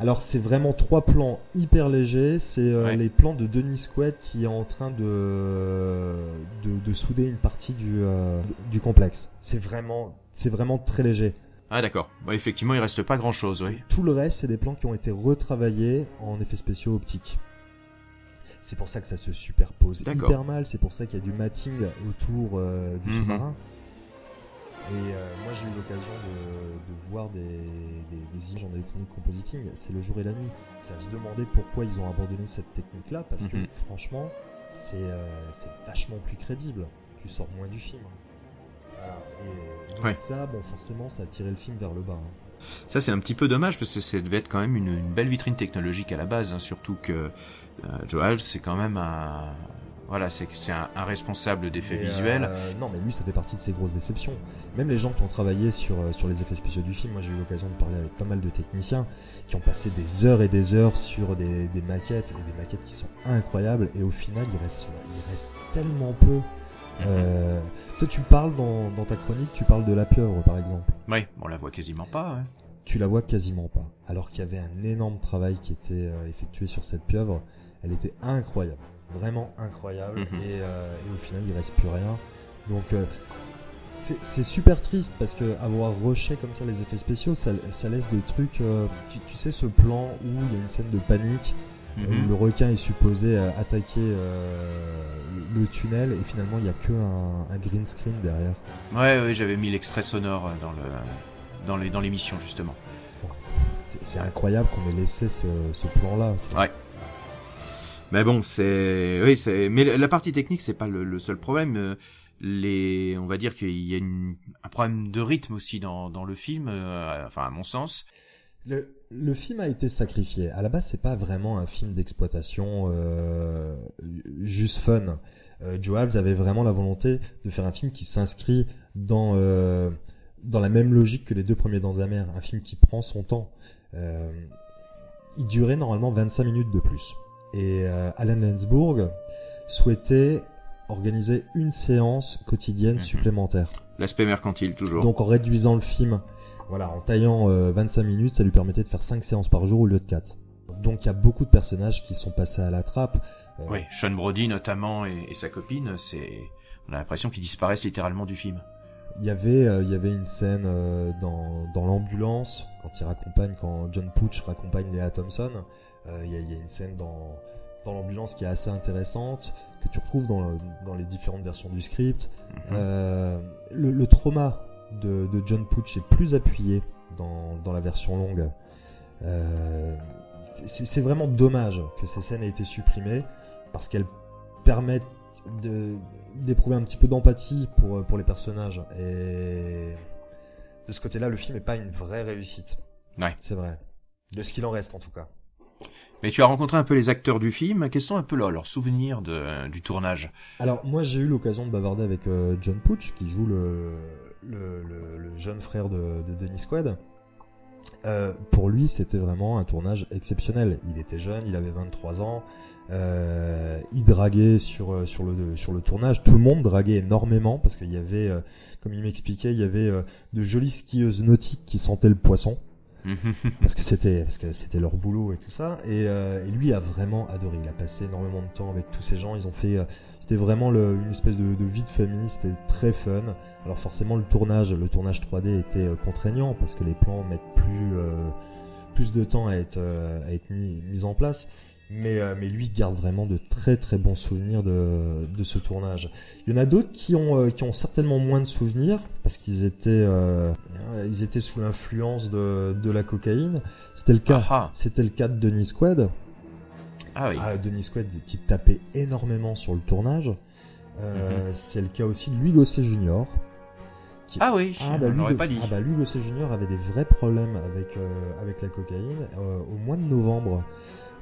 Alors c'est vraiment trois plans hyper légers. C'est euh, Ouais. les plans de Denis Quaid qui est en train de de, de souder une partie du euh, du complexe. C'est vraiment c'est vraiment très léger. Ah d'accord. Bah, effectivement, il reste pas grand chose, oui. Tout le reste c'est des plans qui ont été retravaillés en effets spéciaux optiques. C'est pour ça que ça se superpose hyper mal. C'est pour ça qu'il y a du matting autour euh, du Mhm. sous-marin. Et euh, moi j'ai eu l'occasion de, de voir des, des, des images en électronique compositing, c'est le jour et la nuit. À se demander pourquoi ils ont abandonné cette technique-là, parce que Mhm. franchement, c'est euh, c'est vachement plus crédible. tu sors moins du film. Voilà. Et, et donc Ouais. ça, bon, forcément, ça a tiré le film vers le bas. hein. Ça, c'est un petit peu dommage parce que ça devait être quand même une, une belle vitrine technologique à la base, hein, surtout que euh, Joe c'est quand même un, voilà, c'est un, un responsable d'effets Et, visuels. euh, non, mais lui, ça fait partie de ses grosses déceptions. Même les gens qui ont travaillé sur, euh, sur les effets spéciaux du film, moi j'ai eu l'occasion de parler avec pas mal de techniciens qui ont passé des heures et des heures sur des, des maquettes et des maquettes qui sont incroyables et au final il reste, il reste tellement peu. Euh, toi tu parles dans, dans ta chronique, tu parles de la pieuvre par exemple. Oui, on la voit quasiment pas. ouais. Tu la vois quasiment pas. Alors qu'il y avait un énorme travail qui était effectué sur cette pieuvre. Elle était incroyable. Vraiment incroyable. Mhm. et, euh, et au final, il reste plus rien. Donc, euh, c'est super triste parce que avoir rushé comme ça les effets spéciaux, ça, ça laisse des trucs. euh, tu, tu sais, ce plan où il y a une scène de panique, euh, où Mhm. le requin est supposé attaquer euh, le tunnel et finalement il y a que un, un green screen derrière. Ouais, ouais, j'avais mis l'extrait sonore dans le dans les dans l'émission justement. C'est incroyable qu'on ait laissé ce, tu vois. Ouais. Mais bon, c'est oui, c'est mais la partie technique c'est pas le, seul problème. Euh, Les, on va dire qu'il y a une, un problème de rythme aussi dans dans le film. euh, enfin, à mon sens. Le, le film a été sacrifié. À la base, c'est pas vraiment un film d'exploitation euh, juste fun. Euh, Joe avait vraiment la volonté de faire un film qui s'inscrit dans euh, dans la même logique que les deux premiers Dents de la Mer, un film qui prend son temps. Euh, il durait normalement 25 minutes de plus. Et euh, Alan Lensburg souhaitait organiser une séance quotidienne Mhm. supplémentaire. L'aspect mercantile toujours. Donc en réduisant le film, voilà, en taillant euh, 25 minutes, ça lui permettait de faire 5 séances par jour au lieu de 4. Donc il y a beaucoup de personnages qui sont passés à la trappe. Euh, Oui, Sean Brody notamment et, et sa copine, c'est on a l'impression qu'ils disparaissent littéralement du film. Il y avait, euh, il y avait une scène euh, dans, dans l'ambulance quand il raccompagne, quand John Pooch raccompagne Léa Thompson. Euh, il, y y a une scène dans dans l'ambulance qui est assez intéressante que tu retrouves dans, le- dans les différentes versions du script. Mhm. Euh, le, le trauma de, de John Pooch est plus appuyé dans, dans la version longue. Euh, c'est vraiment dommage que ces scènes aient été supprimées parce qu'elles permettent de d'éprouver un petit peu d'empathie pour pour les personnages et de ce côté-là le film est pas une vraie réussite. Ouais. C'est vrai. De ce qu'il en reste en tout cas. Mais tu as rencontré un peu les acteurs du film. Quels sont un peu leurs leurs souvenirs du tournage? Alors moi j'ai eu l'occasion de bavarder avec euh, John Pooch qui joue le, le, le, le jeune frère de, de Denis Quaid. Euh, pour lui c'était vraiment un tournage exceptionnel. Il était jeune, il avait 23 ans, euh, il draguait sur euh, sur le sur le tournage. Tout le monde draguait énormément parce qu'il y avait, euh, comme il m'expliquait, il y avait de jolies skieuses nautiques qui sentaient le poisson <laughs> parce que c'était parce que c'était leur boulot et tout ça. Et, euh, et lui a vraiment adoré. Il a passé énormément de temps avec tous ces gens. Ils ont fait euh, c'était vraiment une espèce de, vie de famille. C'était très fun. Alors forcément le tournage le tournage 3D était euh, contraignant parce que les plans mettent plus plus de temps à être à être mis, mis en place mais euh, mais lui garde vraiment de très très bons souvenirs de de ce tournage il y en a d'autres qui ont euh, qui ont certainement moins de souvenirs parce qu'ils étaient euh, ils étaient sous l'influence de de la cocaïne. C'était le cas. Ah. C'était le cas de Denis Quaid. Ah oui. Ah, Denis Quaid qui tapait énormément sur le tournage. Euh, C'est le cas aussi de Louis Gosset Jr. qui- Ah oui, ah on bah, Louis, pas dit. ah bah, Louis Gosset Jr. avait des vrais problèmes avec euh, avec la cocaïne. Euh, au mois de novembre,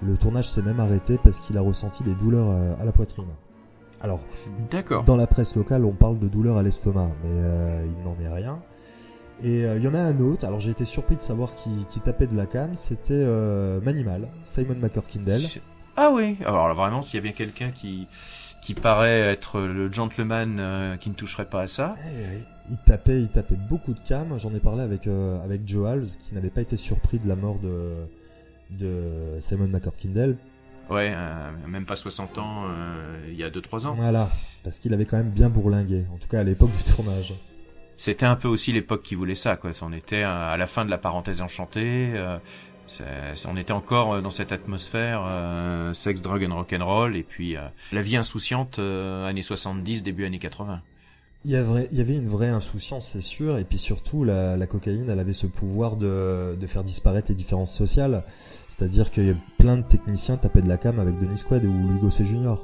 le tournage s'est même arrêté parce qu'il a ressenti des douleurs euh, à la poitrine. Alors, D'accord. dans la presse locale, on parle de douleur à l'estomac, mais euh, il n'en est rien. Et euh, il y en a un autre, alors j'ai été surpris de savoir qui, qui tapait de la cam, c'était euh, Manimal, Simon McCorkindale. Ah oui. Alors là, vraiment, s'il y a bien quelqu'un qui qui paraît être le gentleman euh, qui ne toucherait pas à ça. Eh, eh, Il tapait, il tapait beaucoup de cam. J'en ai parlé avec euh, avec Joe Halves, qui n'avait pas été surpris de la mort de de Simon McCorkindale. Ouais, euh, même pas 60 ans, euh, il y a 2-3 ans. Voilà, parce qu'il avait quand même bien bourlingué, en tout cas à l'époque du <laughs> tournage. C'était un peu aussi l'époque qui voulait ça, quoi. On était à la fin de la parenthèse enchantée. euh, on était encore dans cette atmosphère euh, sex, drug and rock'n'roll, et puis la vie insouciante années 70, début années 80. Il y, avait, il y avait une vraie insouciance, c'est sûr, et puis surtout, la, la cocaïne, elle avait ce pouvoir de, de faire disparaître les différences sociales. C'est-à-dire qu'il y a plein de techniciens tapaient de la cam avec Denis Quaid ou Louis Gosset Jr.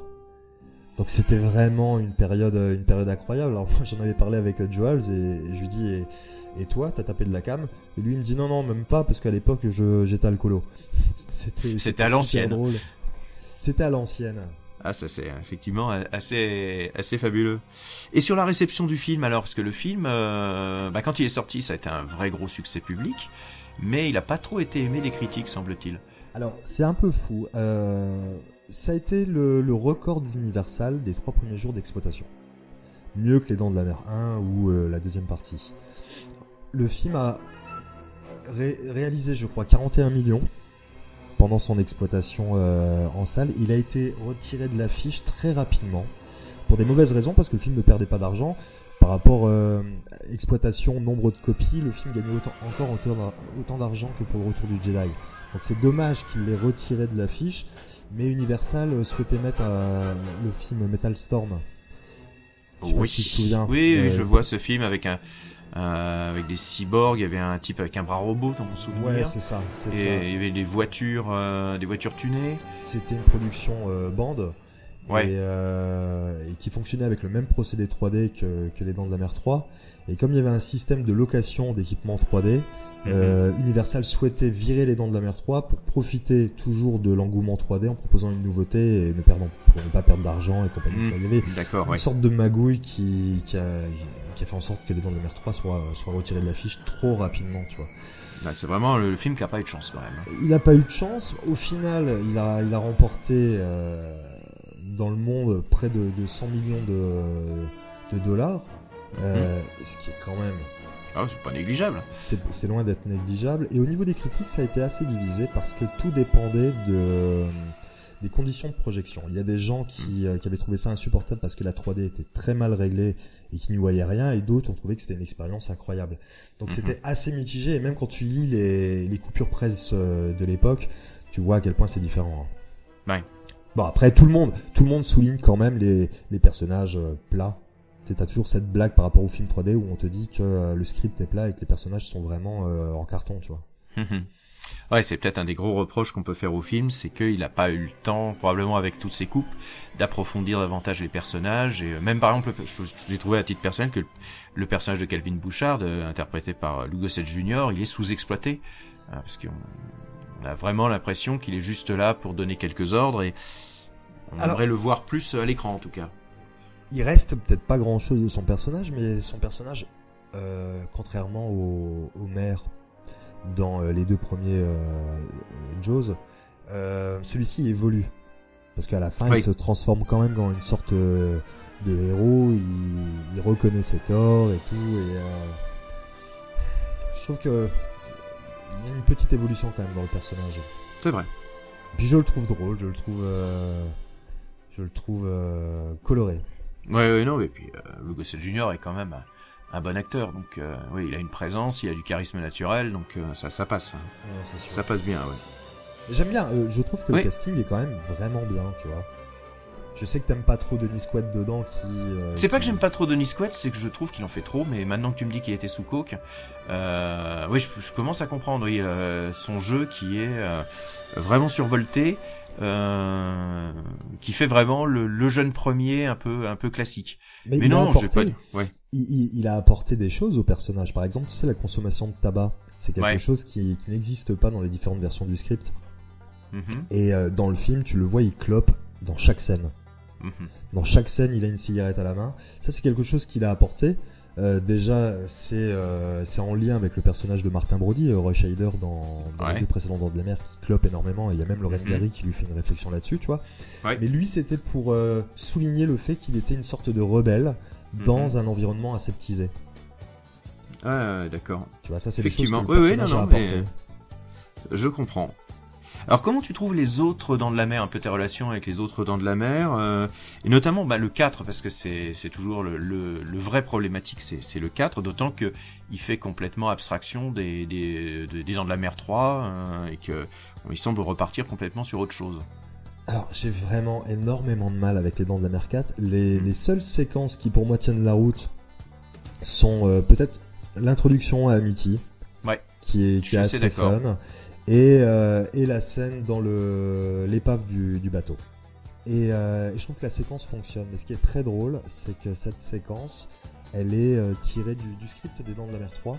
Donc c'était vraiment une période, une période incroyable. Alors <laughs> moi j'en avais parlé avec euh, Joels et, je lui dis et, et toi t'as tapé de la cam? Et lui il me dit non non même pas parce qu'à l'époque j'étais alcoolo. <laughs> c'était c'était à l'ancienne. C'était à l'ancienne. Ah ça c'est effectivement assez assez fabuleux. Et sur la réception du film alors parce que le film euh, bah, quand il est sorti ça a été un vrai gros succès public mais il a pas trop été aimé des critiques semble-t-il. Alors c'est un peu fou. Euh, ça a été le, record d'Universal des trois premiers jours d'exploitation. Mieux que Les Dents de la Mer 1 ou euh, la deuxième partie. Le film a réalisé, je crois, 41 millions pendant son exploitation euh, en salle. Il a été retiré de l'affiche très rapidement pour des mauvaises raisons parce que le film ne perdait pas d'argent. Par rapport euh, exploitation, nombre de copies, le film gagnait autant, encore autant d'argent que pour le retour du Jedi. Donc c'est dommage qu'il l'ait retiré de l'affiche mais Universal souhaitait mettre euh, le film Metal Storm. Je sais oui. pas si tu te souviens. Oui, oui, je vois ce film avec un euh, avec des cyborgs, il y avait un type avec un bras robot dans mon souvenir. Ouais, c'est ça, c'est ça. il y avait des voitures, euh, des voitures tunées. C'était une production euh, bande. Ouais. Et, euh, et, qui fonctionnait avec le même procédé 3D que, que les Dents de la Mer 3. Et comme il y avait un système de location d'équipements 3D, euh, Universal souhaitait virer les dents de la mer 3 pour profiter toujours de l'engouement 3D en proposant une nouveauté et ne perdant pour ne pas perdre d'argent et compagnie. Mhm. Il y avait une sorte de magouille qui, qui, a, qui a fait en sorte que les dents de la mer 3 soient, soient retirées de l'affiche trop rapidement, tu vois. c'est vraiment le, film qui a pas eu de chance quand même. Il n'a pas eu de chance. Au final, il a, il a remporté euh, dans le monde près de, de 100 millions de, de dollars, euh, mhm. ce qui est quand même ah, c'est pas négligeable. C'est loin d'être négligeable. Et au niveau des critiques, ça a été assez divisé parce que tout dépendait de des conditions de projection. Il y a des gens qui, euh, qui avaient trouvé ça insupportable parce que la 3D était très mal réglée et qui n'y voyaient rien, et d'autres ont trouvé que c'était une expérience incroyable. Donc mhm. c'était assez mitigé, et même quand tu lis les, les coupures presse euh, de l'époque, tu vois à quel point c'est différent. Hein. Ouais. Bon après tout le monde, tout le monde souligne quand même les, les personnages euh, plats T'as toujours cette blague par rapport au film 3D où on te dit que euh, le script est plat et que les personnages sont vraiment euh, en carton, tu vois. <laughs> ouais, c'est peut-être un des gros reproches qu'on peut faire au film, c'est qu'il n'a pas eu le temps, probablement avec toutes ses coupes, d'approfondir davantage les personnages. Et euh, même par exemple, j'ai trouvé à titre personnel que le personnage de Calvin Bouchard, interprété par Lugo Gossett Jr., il est sous-exploité parce qu'on a vraiment l'impression qu'il est juste là pour donner quelques ordres et on aimerait le voir plus à l'écran en tout cas il reste peut-être pas grand chose de son personnage, mais son personnage, euh, contrairement au, au, maire dans euh, les deux premiers euh, Jaws, euh, celui-ci évolue. Parce qu'à la fin, il se transforme quand même dans une sorte euh, de héros, il, il, reconnaît ses torts et tout, et je trouve que il y a une petite évolution quand même dans le personnage. C'est vrai. Puis je le trouve drôle, je le trouve, je le trouve coloré. Ouais, ouais, non, et puis euh, Hugo Junior est quand même un, bon acteur, donc euh, oui, il a une présence, il a du charisme naturel, donc euh, ça, ça passe. Hein. ça passe bien, ouais. J'aime bien, euh, je trouve que le casting est quand même vraiment bien, tu vois. Je sais que t'aimes pas trop Denis Quaid dedans qui. c'est pas que j'aime pas trop Denis Quaid, c'est que je trouve qu'il en fait trop. Mais maintenant que tu me dis qu'il était sous coke, euh, oui, je, je, commence à comprendre. Oui, son jeu qui est vraiment survolté, euh, qui fait vraiment le, le, jeune premier un peu un peu classique. Mais, non, j'ai pas. Ouais. Il, il, a apporté des choses au personnage. Par exemple, tu sais la consommation de tabac, c'est quelque chose qui, qui n'existe pas dans les différentes versions du script. Mm-hmm. Et euh, dans le film, tu le vois, il clope dans chaque scène. Mm-hmm. Dans chaque scène, il a une cigarette à la main. Ça, c'est quelque chose qu'il a apporté. Euh, déjà, c'est euh, c'est en lien avec le personnage de Martin Brody, euh, Roy Scheider dans, dans les deux précédents dans de la mer, qui clope énormément. il y a même Lauren mm Gary qui lui fait une réflexion là-dessus, tu vois. Mais lui, c'était pour euh, souligner le fait qu'il était une sorte de rebelle dans mhm. un environnement aseptisé. Ah, d'accord. Tu vois, ça, c'est des choses que le personnage a apporté. Je comprends. Alors comment tu trouves les autres dents de la mer, un peu tes relations avec les autres dents de la mer, euh, et notamment bah, le 4, parce que c'est toujours le, le, le, vrai problématique, c'est le 4, d'autant que il fait complètement abstraction des, des, des, dents de la mer 3, euh, et que il semble repartir complètement sur autre chose. Alors j'ai vraiment énormément de mal avec les dents de la mer 4. Les, les seules séquences qui pour moi tiennent la route sont euh, peut-être l'introduction à Amity, ouais. qui est, qui est assez, assez fun et, euh, et la scène dans l'épave du, du bateau. Et, euh, et je trouve que la séquence fonctionne. Mais ce qui est très drôle, c'est que cette séquence, elle est euh, tirée du, du script des Dents de la Mer 3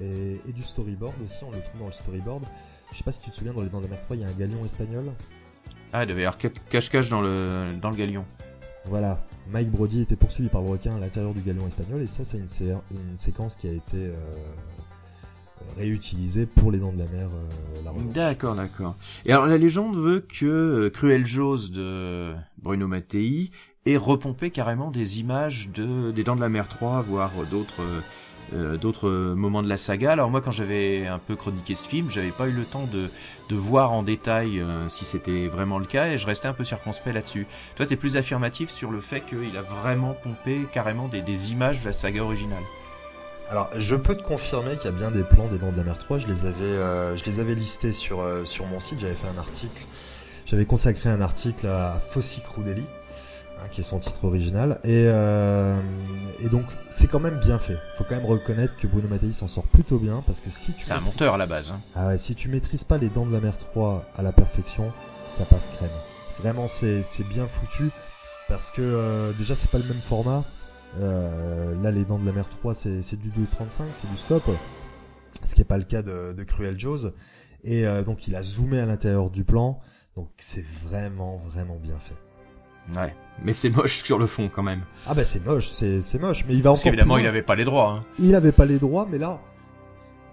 et, et du storyboard aussi. On le trouve dans le storyboard. Je sais pas si tu te souviens, dans les Dents de la Mer 3, il y a un galion espagnol. Ah, il devait y avoir cache-cache dans le, dans le galion. Voilà, Mike Brody était poursuivi par le requin à l'intérieur du galion espagnol, et ça, c'est une, sé- une séquence qui a été euh, réutilisée pour les Dents de la Mer, euh, la. D'accord, d'accord. Et alors la légende veut que euh, Cruel Jaws de Bruno Mattei ait repompé carrément des images de des Dents de la Mer 3, voire d'autres euh, euh, d'autres moments de la saga. Alors moi, quand j'avais un peu chroniqué ce film, j'avais pas eu le temps de de voir en détail euh, si c'était vraiment le cas, et je restais un peu circonspect là-dessus. Toi, t'es plus affirmatif sur le fait qu'il a vraiment pompé carrément des, des images de la saga originale. Alors, je peux te confirmer qu'il y a bien des plans des Dents de la Mer 3. Je les avais, euh, je les avais listés sur, euh, sur mon site. J'avais fait un article. J'avais consacré un article à Fossi Crudeli, hein, qui est son titre original. Et, euh, et donc, c'est quand même bien fait. Faut quand même reconnaître que Bruno Mattei s'en sort plutôt bien, parce que si tu C'est un monteur à la base. Hein. ah ouais, si tu maîtrises pas les Dents de la Mer 3 à la perfection, ça passe crème. Vraiment, c'est c'est bien foutu parce que euh, déjà c'est pas le même format. Euh, là, les Dents de la Mer 3, c'est c'est du 2.35, c'est du scope, ce qui est pas le cas de, de Cruel Jaws. Et euh, donc il a zoomé à l'intérieur du plan, donc c'est vraiment vraiment bien fait. Ouais. Mais c'est moche sur le fond quand même. Ah bah c'est moche, c'est c'est moche, mais il va Parce encore qu'évidemment, plus il avait pas les droits. Hein. Il avait pas les droits, mais là,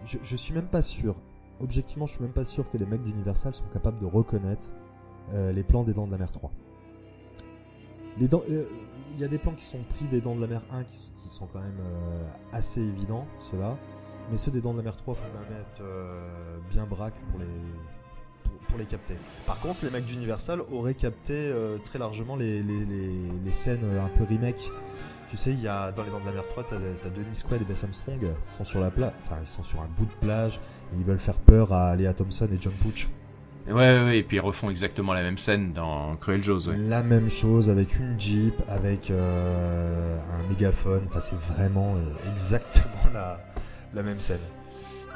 je, je suis même pas sûr. Objectivement, je suis même pas sûr que les mecs d'Universal sont capables de reconnaître euh, les plans des Dents de la Mer 3. Les dents, euh, il y a des plans qui sont pris des Dents de la Mer 1 qui, sont quand même euh, assez évidents, ceux-là. Mais ceux des Dents de la Mer 3 faut quand même être euh, bien braque pour les pour, capter. Par contre, les mecs d'Universal auraient capté euh, très largement les, scènes un peu remake. Tu sais, il y a dans les Dents de la Mer 3, t'as, t'as Denis Quaid et Bess Armstrong, ils sont sur la plage, ils sont sur un bout de plage et ils veulent faire peur à Léa Thompson et John Pooch. Ouais, ouais, ouais, et puis ils refont exactement la même scène dans Cruel Jaws, ouais. La même chose avec une Jeep, avec euh, un mégaphone. Enfin, c'est vraiment euh, exactement la, la même scène.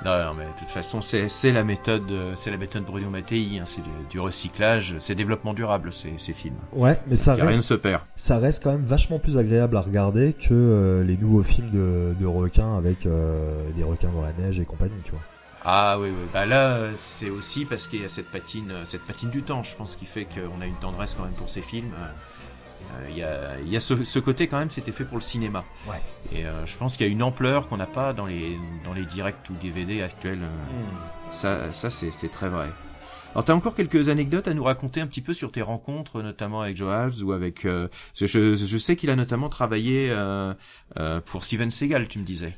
Non, non, mais de toute façon, c'est, c'est la méthode, euh, c'est la méthode Bruno Mattei, hein, c'est du, du recyclage, c'est développement durable, ces, ces films. Ouais, mais ça a rien ne reste, se perd. ça reste quand même vachement plus agréable à regarder que euh, les nouveaux films de, de requins avec euh, des requins dans la neige et compagnie, tu vois. Ah oui, oui. Bah là, c'est aussi parce qu'il y a cette patine, euh, cette patine du temps, je pense, qui fait qu'on a une tendresse quand même pour ces films. Euh, euh, Il y a, il y a ce, ce côté quand même, c'était fait pour le cinéma. Ouais. Et euh, je pense qu'il y a une ampleur qu'on n'a pas dans les dans les directs ou DVD actuels. euh, Ça, ça c'est, très vrai. Alors, t'as encore quelques anecdotes à nous raconter un petit peu sur tes rencontres, notamment avec Joe Halves ou avec. Euh, je, je, je sais qu'il a notamment travaillé euh, euh, pour Steven Seagal, tu me disais.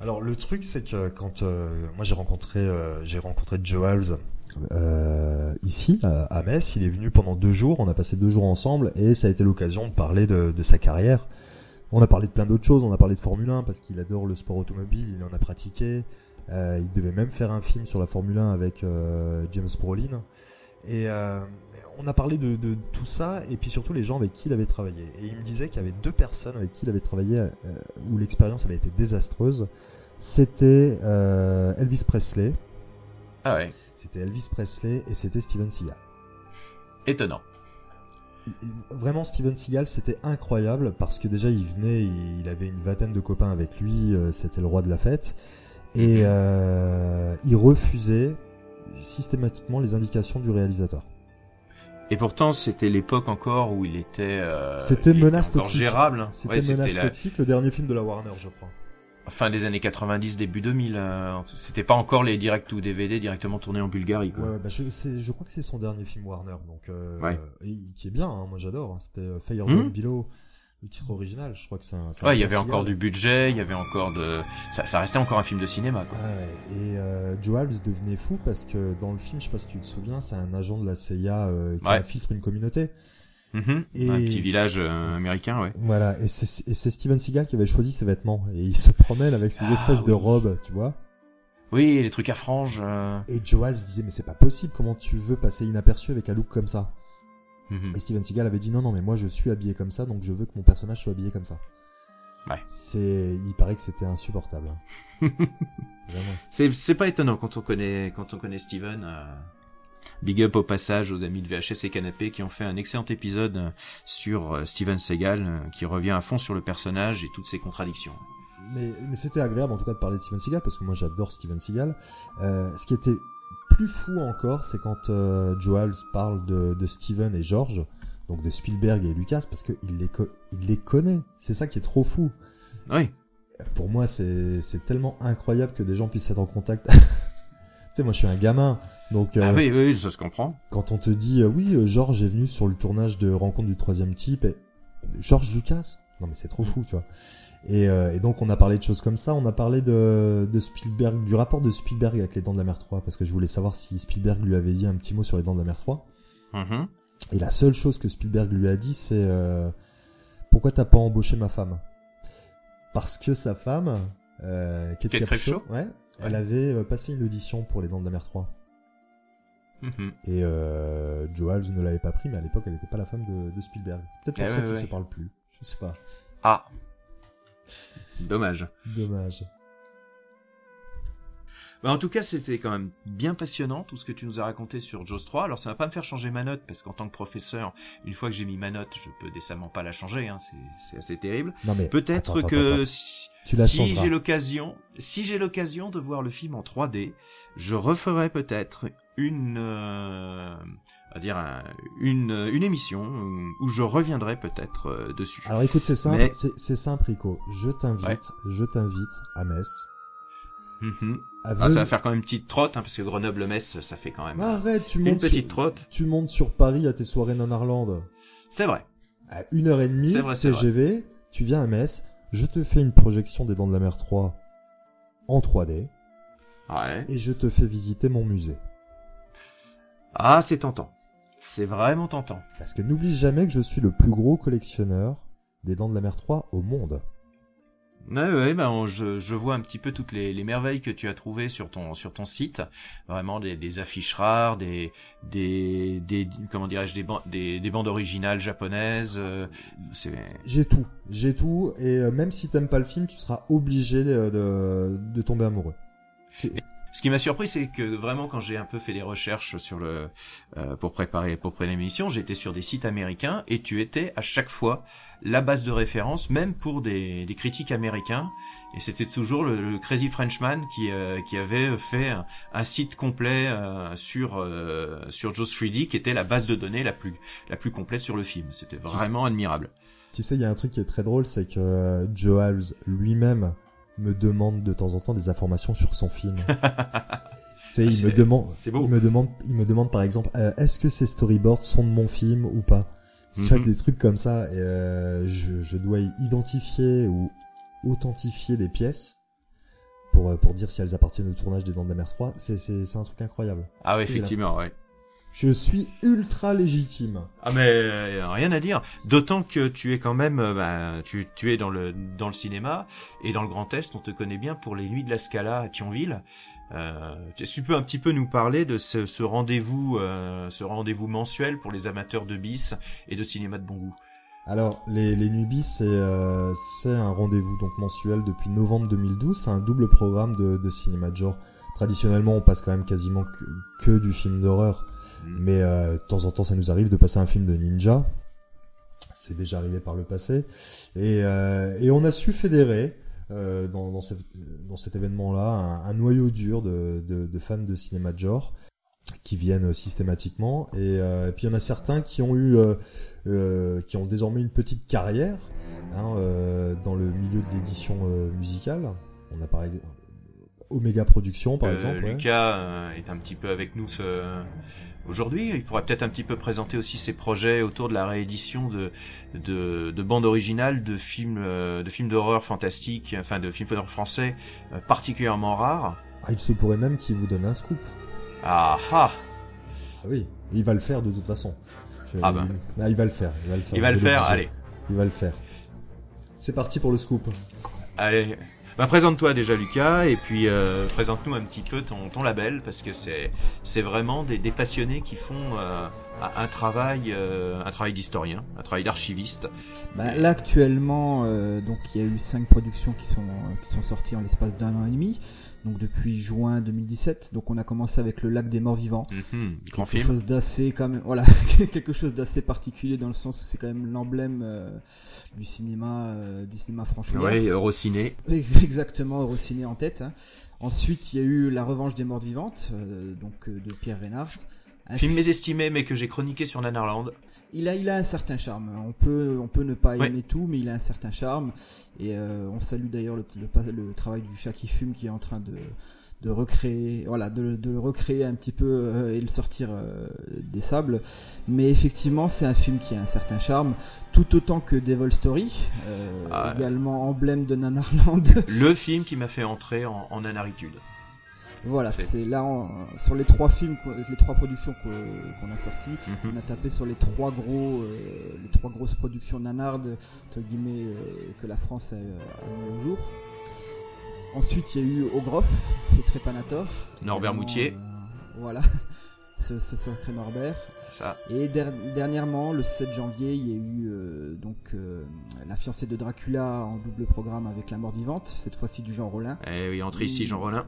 Alors le truc c'est que quand euh, moi j'ai rencontré euh, j'ai rencontré Joe Halves euh, ici à, à Metz, il est venu pendant deux jours, on a passé deux jours ensemble et ça a été l'occasion de parler de, de sa carrière. On a parlé de plein d'autres choses, on a parlé de Formule 1 parce qu'il adore le sport automobile, il en a pratiqué. Euh, il devait même faire un film sur la Formule 1 avec euh, James Brolin. Et euh, on a parlé de, de tout ça et puis surtout les gens avec qui il avait travaillé. Et il me disait qu'il y avait deux personnes avec qui il avait travaillé euh, où l'expérience avait été désastreuse. C'était euh, Elvis Presley, Ah ouais, c'était Elvis Presley et c'était Steven Seagal. étonnant. Et- et Vraiment Steven Seagal c'était incroyable parce que déjà il venait, il, il avait une vingtaine de copains avec lui, euh, c'était le roi de la fête et euh, il refusait systématiquement les indications du réalisateur. Et pourtant, c'était l'époque encore où il était. euh, C'était était Menace Toxique. gérable. C'était Ouais, Menace la Toxique, le dernier film de la Warner, je crois. fin des années 90, début 2000. euh, C'était pas encore les directs ou DVD directement tournés en Bulgarie. Quoi. Ouais, bah je, je crois que c'est son dernier film Warner, donc euh, Ouais. et qui est bien, hein, moi j'adore. hein. C'était euh, Fire. Down Below, le titre original. Je crois que c'est un. Ouais, il y avait encore du budget, il y avait encore de. Ça, ça restait encore un film de cinéma. Quoi. Ouais, et euh, Joe devenait fou parce que dans le film, je sais pas si tu te souviens, c'est un agent de la CIA euh, qui Ouais. infiltre une communauté. Mhm. Et- Un petit village euh, américain, ouais. Voilà, et c'est Steven Seagal qui avait choisi ses vêtements et il se promène avec ses Ah, espèces de robes, tu vois. Oui, les trucs à franges. euh, Et Joe Halves disait mais c'est pas possible, comment tu veux passer inaperçu avec un look comme ça? Mhm. Et Steven Seagal avait dit non non mais moi je suis habillé comme ça donc je veux que mon personnage soit habillé comme ça. Ouais. C'est, il paraît que c'était insupportable. hein. <laughs> C'est c'est pas étonnant quand on connaît quand on connaît Steven. euh, Big up au passage aux amis de VHS et Canapé qui ont fait un excellent épisode euh, sur euh, Steven Seagal, qui revient à fond sur le personnage et toutes ses contradictions. Mais, mais c'était agréable en tout cas de parler de Steven Seagal parce que moi j'adore Steven Seagal. Euh, ce qui était plus fou encore, c'est quand euh, parle de, de Steven et George, donc de Spielberg et Lucas, parce qu'il les, co- il les connaît. C'est ça qui est trop fou. Oui. Pour moi, c'est c'est tellement incroyable que des gens puissent être en contact. <laughs> tu sais, moi je suis un gamin, donc euh, Ah oui, oui, oui, ça se comprend. quand on te dit euh, oui, euh, George est venu sur le tournage de Rencontre du troisième type, et... George Lucas Non mais c'est trop fou, tu vois. Et, euh, et donc on a parlé de choses comme ça, on a parlé de, de Spielberg, du rapport de Spielberg avec les Dents de la Mer 3, parce que je voulais savoir si Spielberg lui avait dit un petit mot sur les Dents de la Mer 3. Mhm. Et la seule chose que Spielberg lui a dit, c'est euh, pourquoi t'as pas embauché ma femme? Parce que sa femme, euh, Kate Kate Capshaw, ouais, elle avait euh, passé une audition pour les Dents de la Mer 3. Mhm. Et euh, Joe ne l'avait pas pris, mais à l'époque, elle n'était pas la femme de, de Spielberg. Peut-être pour Eh ça ouais, qu'ils ouais. se parlent plus. Je sais pas. Ah. Dommage. Dommage. Bah, en tout cas, c'était quand même bien passionnant tout ce que tu nous as raconté sur Jaws 3. Alors ça va pas me faire changer ma note parce qu'en tant que professeur, une fois que j'ai mis ma note, je peux décemment pas la changer. Hein, c'est, c'est assez terrible. Non mais Peut-être attends, que attends. si, j'ai l'occasion, si j'ai l'occasion de voir le film en 3D, je referai peut-être une, euh, à dire un- une une émission où- où je reviendrai peut-être euh, dessus. Alors écoute, c'est simple, Mais- c'est, simple, Rico. Je t'invite, Ouais. je t'invite à Metz. Mhm. À Ah, ça va faire quand même une petite trotte, hein, parce que Grenoble-Metz, ça fait quand même arrête, tu une montes, petite sur, trotte. tu montes sur Paris à tes soirées non-Arlande. C'est vrai. À une heure et demie, C'est vrai, c'est TGV, tu viens à Metz, je te fais une projection des Dents de la Mer 3 en 3D Ouais. et je te fais visiter mon musée. Ah, c'est tentant. C'est vraiment tentant. Parce que n'oublie jamais que je suis le plus gros collectionneur des Dents de la Mer 3 au monde. Ouais, ouais, ben on- je, je vois un petit peu toutes les, les merveilles que tu as trouvées sur ton sur ton site. Vraiment des, des affiches rares, des des des comment dirais-je des, ban- des des bandes originales japonaises. euh, J'ai tout, j'ai tout, et euh, même si t'aimes pas le film, tu seras obligé de, de, de tomber amoureux. Ce qui m'a surpris, c'est que vraiment quand j'ai un peu fait des recherches sur le euh, pour préparer pour préparer l'émission, j'étais sur des sites américains et tu étais à chaque fois la base de référence, même pour des, des critiques américains. Et c'était toujours le, le Crazy Frenchman qui euh, qui avait fait un, un site complet euh, sur euh, sur Joe's 3D qui était la base de données la plus la plus complète sur le film. C'était vraiment admirable. Tu sais, il y a un truc qui est très drôle, c'est que euh, Joe Halves lui-même me demande de temps en temps des informations sur son film. <laughs> tu sais, Ah, il c'est- me demande, il me demande, il me demande par exemple, euh, est-ce que ces storyboards sont de mon film ou pas? Tu vois, Mhm. des trucs comme ça, et euh, je, je dois identifier ou authentifier des pièces pour euh, pour dire si elles appartiennent au tournage des Dents de la Mer 3. C'est c'est c'est un truc incroyable. Ah oui, effectivement, ouais. Je suis ultra légitime. Ah mais euh, rien à dire. D'autant que tu es quand même, euh, bah, tu, tu es dans le dans le cinéma et dans le Grand Est, on te connaît bien pour les Nuits de la Scala à Thionville. Euh, tu peux un petit peu nous parler de ce, ce rendez-vous, euh, ce rendez-vous mensuel pour les amateurs de bis et de cinéma de bon goût? Alors, les, les Nubis, c'est euh, c'est un rendez-vous donc mensuel depuis novembre 2012. C'est un double programme de, de cinéma de genre. Traditionnellement, on passe quand même quasiment que, que du film d'horreur, Mm. mais euh, de temps en temps, ça nous arrive de passer un film de ninja. C'est déjà arrivé par le passé, et, euh, et on a su fédérer euh, dans, dans, cet- dans cet événement-là un, un noyau dur de, de, de fans de cinéma de genre qui viennent systématiquement, et, euh, et puis il y en a certains qui ont eu euh, euh, qui ont désormais une petite carrière hein, euh, dans le milieu de l'édition euh, musicale. On a par exemple Omega Productions par Euh, exemple. Lucas euh, est un petit peu avec nous ce... aujourd'hui. Il pourrait peut-être un petit peu présenter aussi ses projets autour de la réédition de de, de bandes originales de films euh, de films d'horreur fantastiques, enfin de films d'horreur français euh, particulièrement rares. Ah, il se pourrait même qu'il vous donne un scoop. Ah ah Ah oui, il va le faire de toute façon. Je- Ah ben. il, ah, il va le faire. Il va le faire. Il va le faire, allez. Il va le faire. C'est parti pour le scoop. Allez. Bah, présente-toi déjà Lucas et puis euh, présente-nous un petit peu ton, ton label parce que c'est c'est vraiment des, des passionnés qui font euh, un travail, euh, un travail d'historien, un travail d'archiviste. Bah, là actuellement, euh, donc il y a eu cinq productions qui sont qui sont sorties en l'espace d'un an et demi. Donc depuis juin 2017, donc on a commencé avec le lac des morts vivants, Mhm, grand quelque film. chose d'assez quand même, voilà, <laughs> quelque chose d'assez particulier dans le sens où c'est quand même l'emblème euh, du cinéma, euh, du cinéma franchouillard. Oui, Eurociné. <laughs> Exactement, Eurociné en tête. hein. Ensuite, il y a eu La Revanche des Morts Vivantes, euh, donc euh, de Pierre Reynard. Un Film fi- mésestimé, mais que j'ai chroniqué sur Nanarland. il a, il a un certain charme. On peut, on peut ne pas Ouais. aimer tout, mais il a un certain charme. Et euh, on salue d'ailleurs le, le, le travail du chat qui fume, qui est en train de, de recréer, voilà, de, de le recréer un petit peu euh, et le sortir euh, des sables. Mais effectivement, c'est un film qui a un certain charme, tout autant que Devil Story, euh, Ah également emblème de Nanarland. <laughs> Le film qui m'a fait entrer en, en nanaritude. Voilà, C'est- là on- sur les trois films, les trois productions qu'on a sorties, Mhm. on a tapé sur les trois gros, euh, les trois grosses productions nanardes entre guillemets euh, que la France a, a mis au jour. Ensuite, il y a eu Ogroff et Trépanator. Norbert Moutier. euh, voilà, <laughs> ce, ce sacré Norbert. Ça. Et der- dernièrement, le 7 janvier, il y a eu euh, donc euh, la fiancée de Dracula en double programme avec La Mort Vivante, cette fois-ci du Jean Rollin. Eh oui, entre ici, Jean Rollin.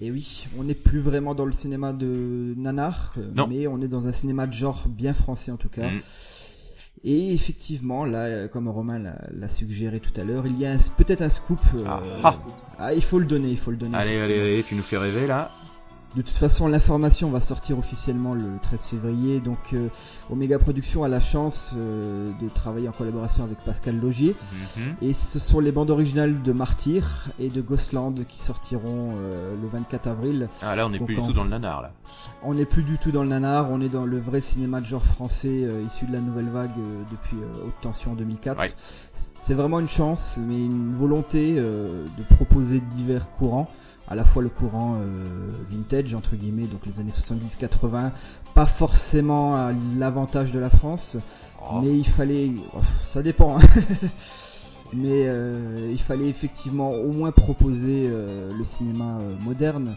Et oui, on n'est plus vraiment dans le cinéma de nanar, euh, Non. mais on est dans un cinéma de genre bien français en tout cas. Mhm. Et effectivement, là, euh, comme Romain l'a suggéré tout à l'heure, il y a peut-être un scoop. euh, Ah, ah. ah, il faut le donner, il faut le donner. Allez, allez, allez, tu nous fais rêver là. De toute façon, l'information va sortir officiellement le 13 février. Donc, euh, Omega Productions a la chance euh, de travailler en collaboration avec Pascal Logier. Mhm. Et ce sont les bandes originales de Martyr et de Ghostland qui sortiront euh, le 24 avril. Ah là, on n'est plus du tout dans le nanar là. On n'est plus du tout dans le nanar, on est dans le vrai cinéma de genre français euh, issu de la nouvelle vague euh, depuis Haute Tension en 2004. Ouais. C'est vraiment une chance, mais une volonté euh, de proposer divers courants, à la fois le courant euh, vintage entre guillemets, donc les années 70-80, pas forcément à l'avantage de la France, Oh. mais il fallait, oh, ça dépend. hein. <laughs> Mais euh, il fallait effectivement au moins proposer euh, le cinéma euh, moderne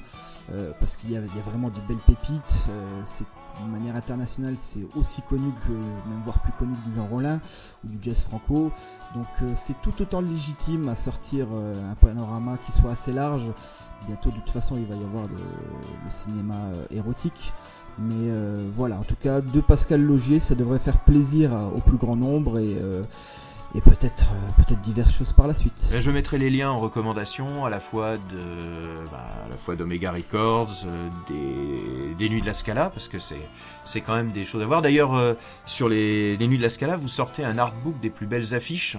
euh, parce qu'il y, y a vraiment de belles pépites. euh, c'est d'une manière internationale, c'est aussi connu que même voire plus connu que du Jean Rollin ou du jazz franco. Donc euh, c'est tout autant légitime à sortir un panorama qui soit assez large. Bientôt de toute façon il va y avoir le, le cinéma érotique. Mais voilà, en tout cas de Pascal Logier, ça devrait faire plaisir au plus grand nombre et et peut-être euh, peut-être diverses choses par la suite. Je mettrai les liens en recommandation à la fois de, bah, à la fois d'Omega Records, euh, des, des Nuits de la Scala, parce que c'est, c'est quand même des choses à voir. D'ailleurs, euh, sur les, les Nuits de la Scala, vous sortez un artbook des plus belles affiches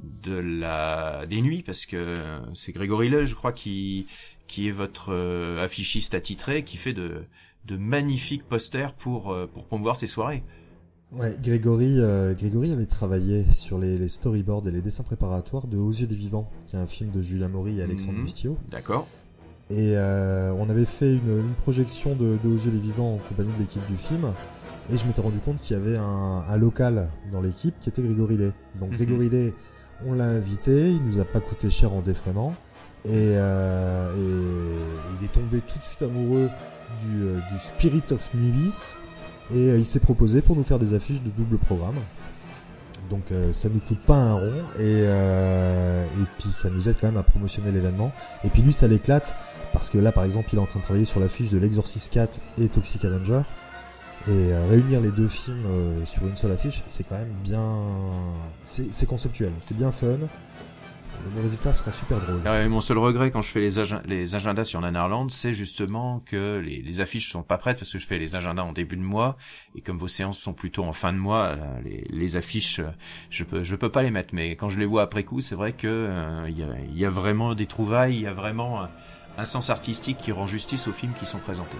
de la, des nuits, parce que c'est Grégory Le, je crois, qui, qui est votre euh, affichiste attitré, qui fait de, de magnifiques posters pour, pour promouvoir ces soirées. Ouais, Grégory, euh, Grégory avait travaillé sur les, les storyboards et les dessins préparatoires de Aux yeux des vivants, qui est un film de Julien Maury et Alexandre. Bustillo. D'accord Et euh, on avait fait une, une projection de, de Aux yeux des vivants en compagnie de l'équipe du film. Et je m'étais rendu compte qu'il y avait un, un local dans l'équipe qui était Grégory Lay. Donc Mhm. Grégory Lay, on l'a invité, il nous a pas coûté cher en défraiement. Et, euh, et il est tombé tout de suite amoureux du, euh, du Spirit of Nulis. Et euh, il s'est proposé pour nous faire des affiches de double programme. Donc euh, ça nous coûte pas un rond et, euh, et puis ça nous aide quand même à promotionner l'événement. Et puis lui ça l'éclate parce que là par exemple il est en train de travailler sur l'affiche de l'Exorcist 4 et Toxic Avenger. Et euh, réunir les deux films sur une seule affiche, c'est quand même bien... C'est conceptuel, c'est bien fun. Le résultat sera super drôle. Ah mon seul regret quand je fais les, ag- les agendas sur Nanarland, c'est justement que les, les affiches sont pas prêtes parce que je fais les agendas en début de mois et comme vos séances sont plutôt en fin de mois, euh, les, affiches, euh, je peux peux pas les mettre. Mais quand je les vois après coup, c'est vrai que euh, il y, a, vraiment des trouvailles, il y a vraiment un sens artistique qui rend justice aux films qui sont présentés.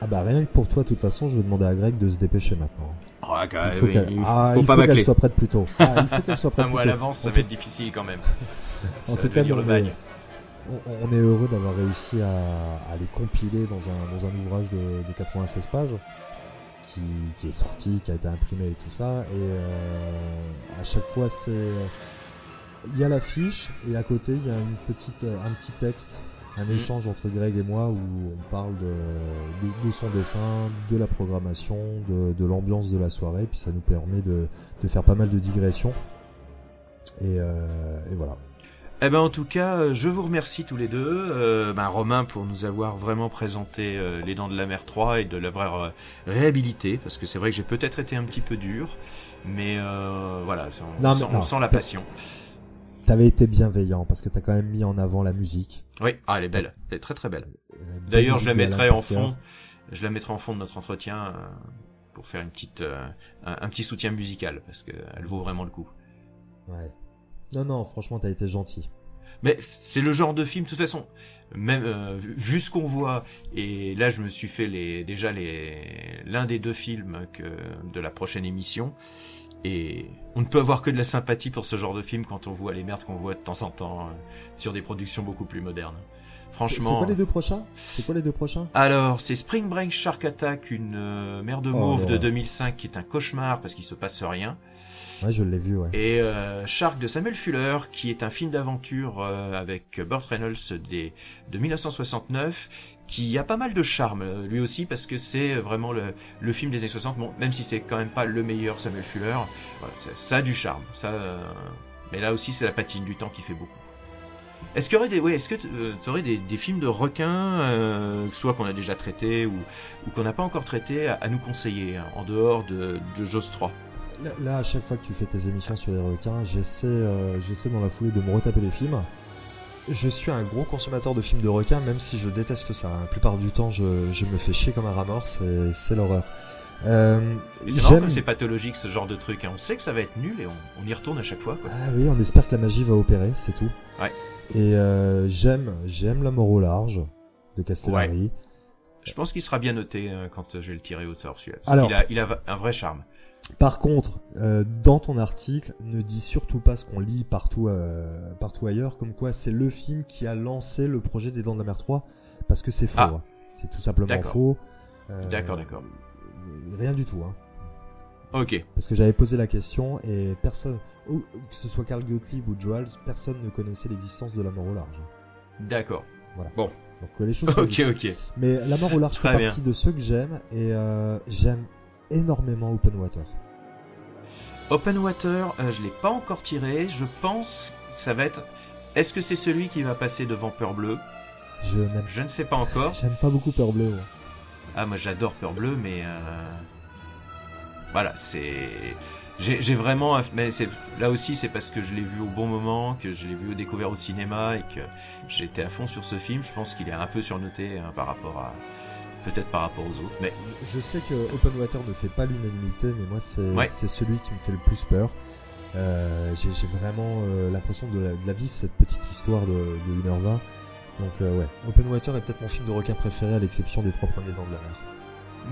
Ah bah rien que pour toi, de toute façon, je vais demander à Greg de se dépêcher maintenant. Ah, Il faut oui, qu'elle il ah, faut qu'elle bâcler. soit prête plus tôt. Ah, il faut qu'elle soit <laughs> prête Un plus mois à tôt. l'avance, ça va être difficile quand même. <laughs> En Ça tout cas, on est- on est heureux d'avoir réussi à, à les compiler dans un, dans un ouvrage de, de 96 pages qui, qui est sorti, qui a été imprimé et tout ça. Et euh, à chaque fois, c'est il y a l'affiche et à côté il y a une petite, un petit texte un Mm. échange entre Greg et moi où on parle de, de, de son dessin, de la programmation, de, de l'ambiance de la soirée, puis ça nous permet de, de faire pas mal de digressions. Et, euh, et voilà. Eh ben en tout cas, euh, je vous remercie tous les deux, euh, ben, Romain pour nous avoir vraiment présenté euh, les Dents de la Mer 3 et de l'avoir euh, réhabilité, parce que c'est vrai que j'ai peut-être été un petit peu dur, mais euh, voilà, on, Non, sent, mais on non, sent la passion. T'avais été bienveillant parce que t'as quand même mis en avant la musique. Oui, ah, elle est belle, elle est très très belle. Euh, D'ailleurs, je la mettrai en fond, je la mettrai en fond de notre entretien euh, pour faire une petite, euh, un, un petit soutien musical, parce que elle vaut vraiment le coup. Ouais. Non, non, franchement, t'as été gentil. Mais c'est le genre de film, de toute façon, même euh, vu, vu ce qu'on voit, et là je me suis fait les déjà les l'un des deux films que de la prochaine émission, et on ne peut avoir que de la sympathie pour ce genre de film quand on voit les merdes qu'on voit de temps en temps euh, sur des productions beaucoup plus modernes. Franchement. C'est quoi les deux prochains? C'est quoi les deux prochains? Alors, c'est Spring Break Shark Attack, une euh, mer de Oh, mauve de l'horreur. 2005 qui est un cauchemar parce qu'il se passe rien. Ouais, je l'ai vu, ouais. Et euh, Shark de Samuel Fuller, qui est un film d'aventure euh, avec Burt Reynolds de 1969, qui a pas mal de charme euh, lui aussi parce que c'est vraiment le, film des années 60. Bon, même si c'est quand même pas le meilleur Samuel Fuller, ça, a du charme. Ça, mais là aussi, c'est la patine du temps qui fait beaucoup. Est-ce qu'il y aurait des, que tu aurais des, films de requins, soit qu'on a déjà traités ou, qu'on n'a pas encore traités, à, à nous conseiller hein, en dehors de, de Jaws 3 Là, là, à chaque fois que tu fais tes émissions sur les requins, j'essaie, euh, j'essaie dans la foulée de me retaper les films. Je suis un gros consommateur de films de requins, même si je déteste ça. La plupart du temps, je, je me fais chier comme un rat mort, c'est, c'est l'horreur. Euh, c'est marrant comme c'est pathologique ce genre de truc. hein. On sait que ça va être nul et on, on y retourne à chaque fois. Quoi. Ah oui, on espère que la magie va opérer, c'est tout. Ouais. Et euh, j'aime, j'aime La mort au large de Castellari. Je pense qu'il sera bien noté euh, quand euh, je vais le tirer au sort celui-là. Alors- qu'il a, il a un vrai charme. Par contre, euh, dans ton article, ne dis surtout pas ce qu'on lit partout, euh, partout ailleurs, comme quoi c'est le film qui a lancé le projet des Dents de la Mer 3, parce que c'est faux. Ah. hein. C'est tout simplement D'accord. faux. Euh, D'accord, d'accord. Rien du tout. Hein. Ok. Parce que j'avais posé la question et personne, ou, que ce soit Carl Gottlieb ou Joels, personne ne connaissait l'existence de la mort au large. D'accord. Donc que les choses <laughs> Ok, ok. Mais La mort au large fait partie de ceux que j'aime et euh, j'aime énormément Open Water. Open Water, euh, je l'ai pas encore tiré. Je pense que ça va être. Est-ce que c'est celui qui va passer devant Peur Bleu Je Je ne sais pas encore. J'aime pas beaucoup Peur Bleu. Ah, moi j'adore Peur Bleu, mais euh, voilà, c'est. J'ai vraiment, mais là aussi c'est parce que je l'ai vu au bon moment, que je l'ai vu au découvert au cinéma et que j'étais à fond sur ce film. Je pense qu'il est un peu surnoté hein, par rapport à peut-être par rapport aux autres, mais Je sais que Open Water ne fait pas l'unanimité, mais moi c'est Ouais. celui qui me fait le plus peur. Euh, J'ai j'ai vraiment euh, l'impression de, la- de la vivre cette petite histoire de, de 1h20. Donc euh, ouais, Open Water est peut-être mon film de requin préféré à l'exception des trois premiers dents de la mer.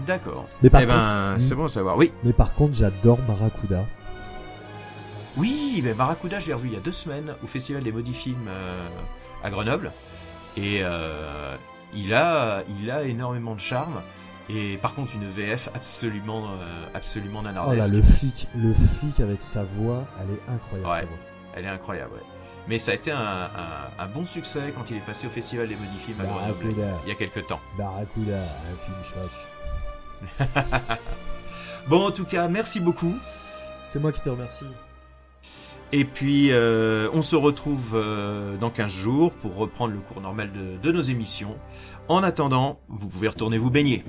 d'accord. Mais par eh ben, contre- c'est bon à savoir. Oui, Mais par contre, j'adore Barracuda. oui, mais Barracuda, je l'ai revu il y a deux semaines au Festival des Maudits Films euh, à Grenoble, et euh, il a, il a énormément de charme. Et par contre, une VF absolument, euh, absolument Oh là, nanardesque. le flic, le flic avec sa voix, elle est incroyable. Ouais. sa voix. Elle est incroyable, ouais. Mais ça a été un, un- un bon succès quand il est passé au Festival des Maudits Films à Grenoble Barracuda, il y a quelques temps. Barracuda, un film choc. <laughs> Bon, en tout cas, merci beaucoup. C'est moi qui te remercie. Et puis, euh, on se retrouve euh, dans 15 jours pour reprendre le cours normal de, de nos émissions. En attendant, vous pouvez retourner vous baigner.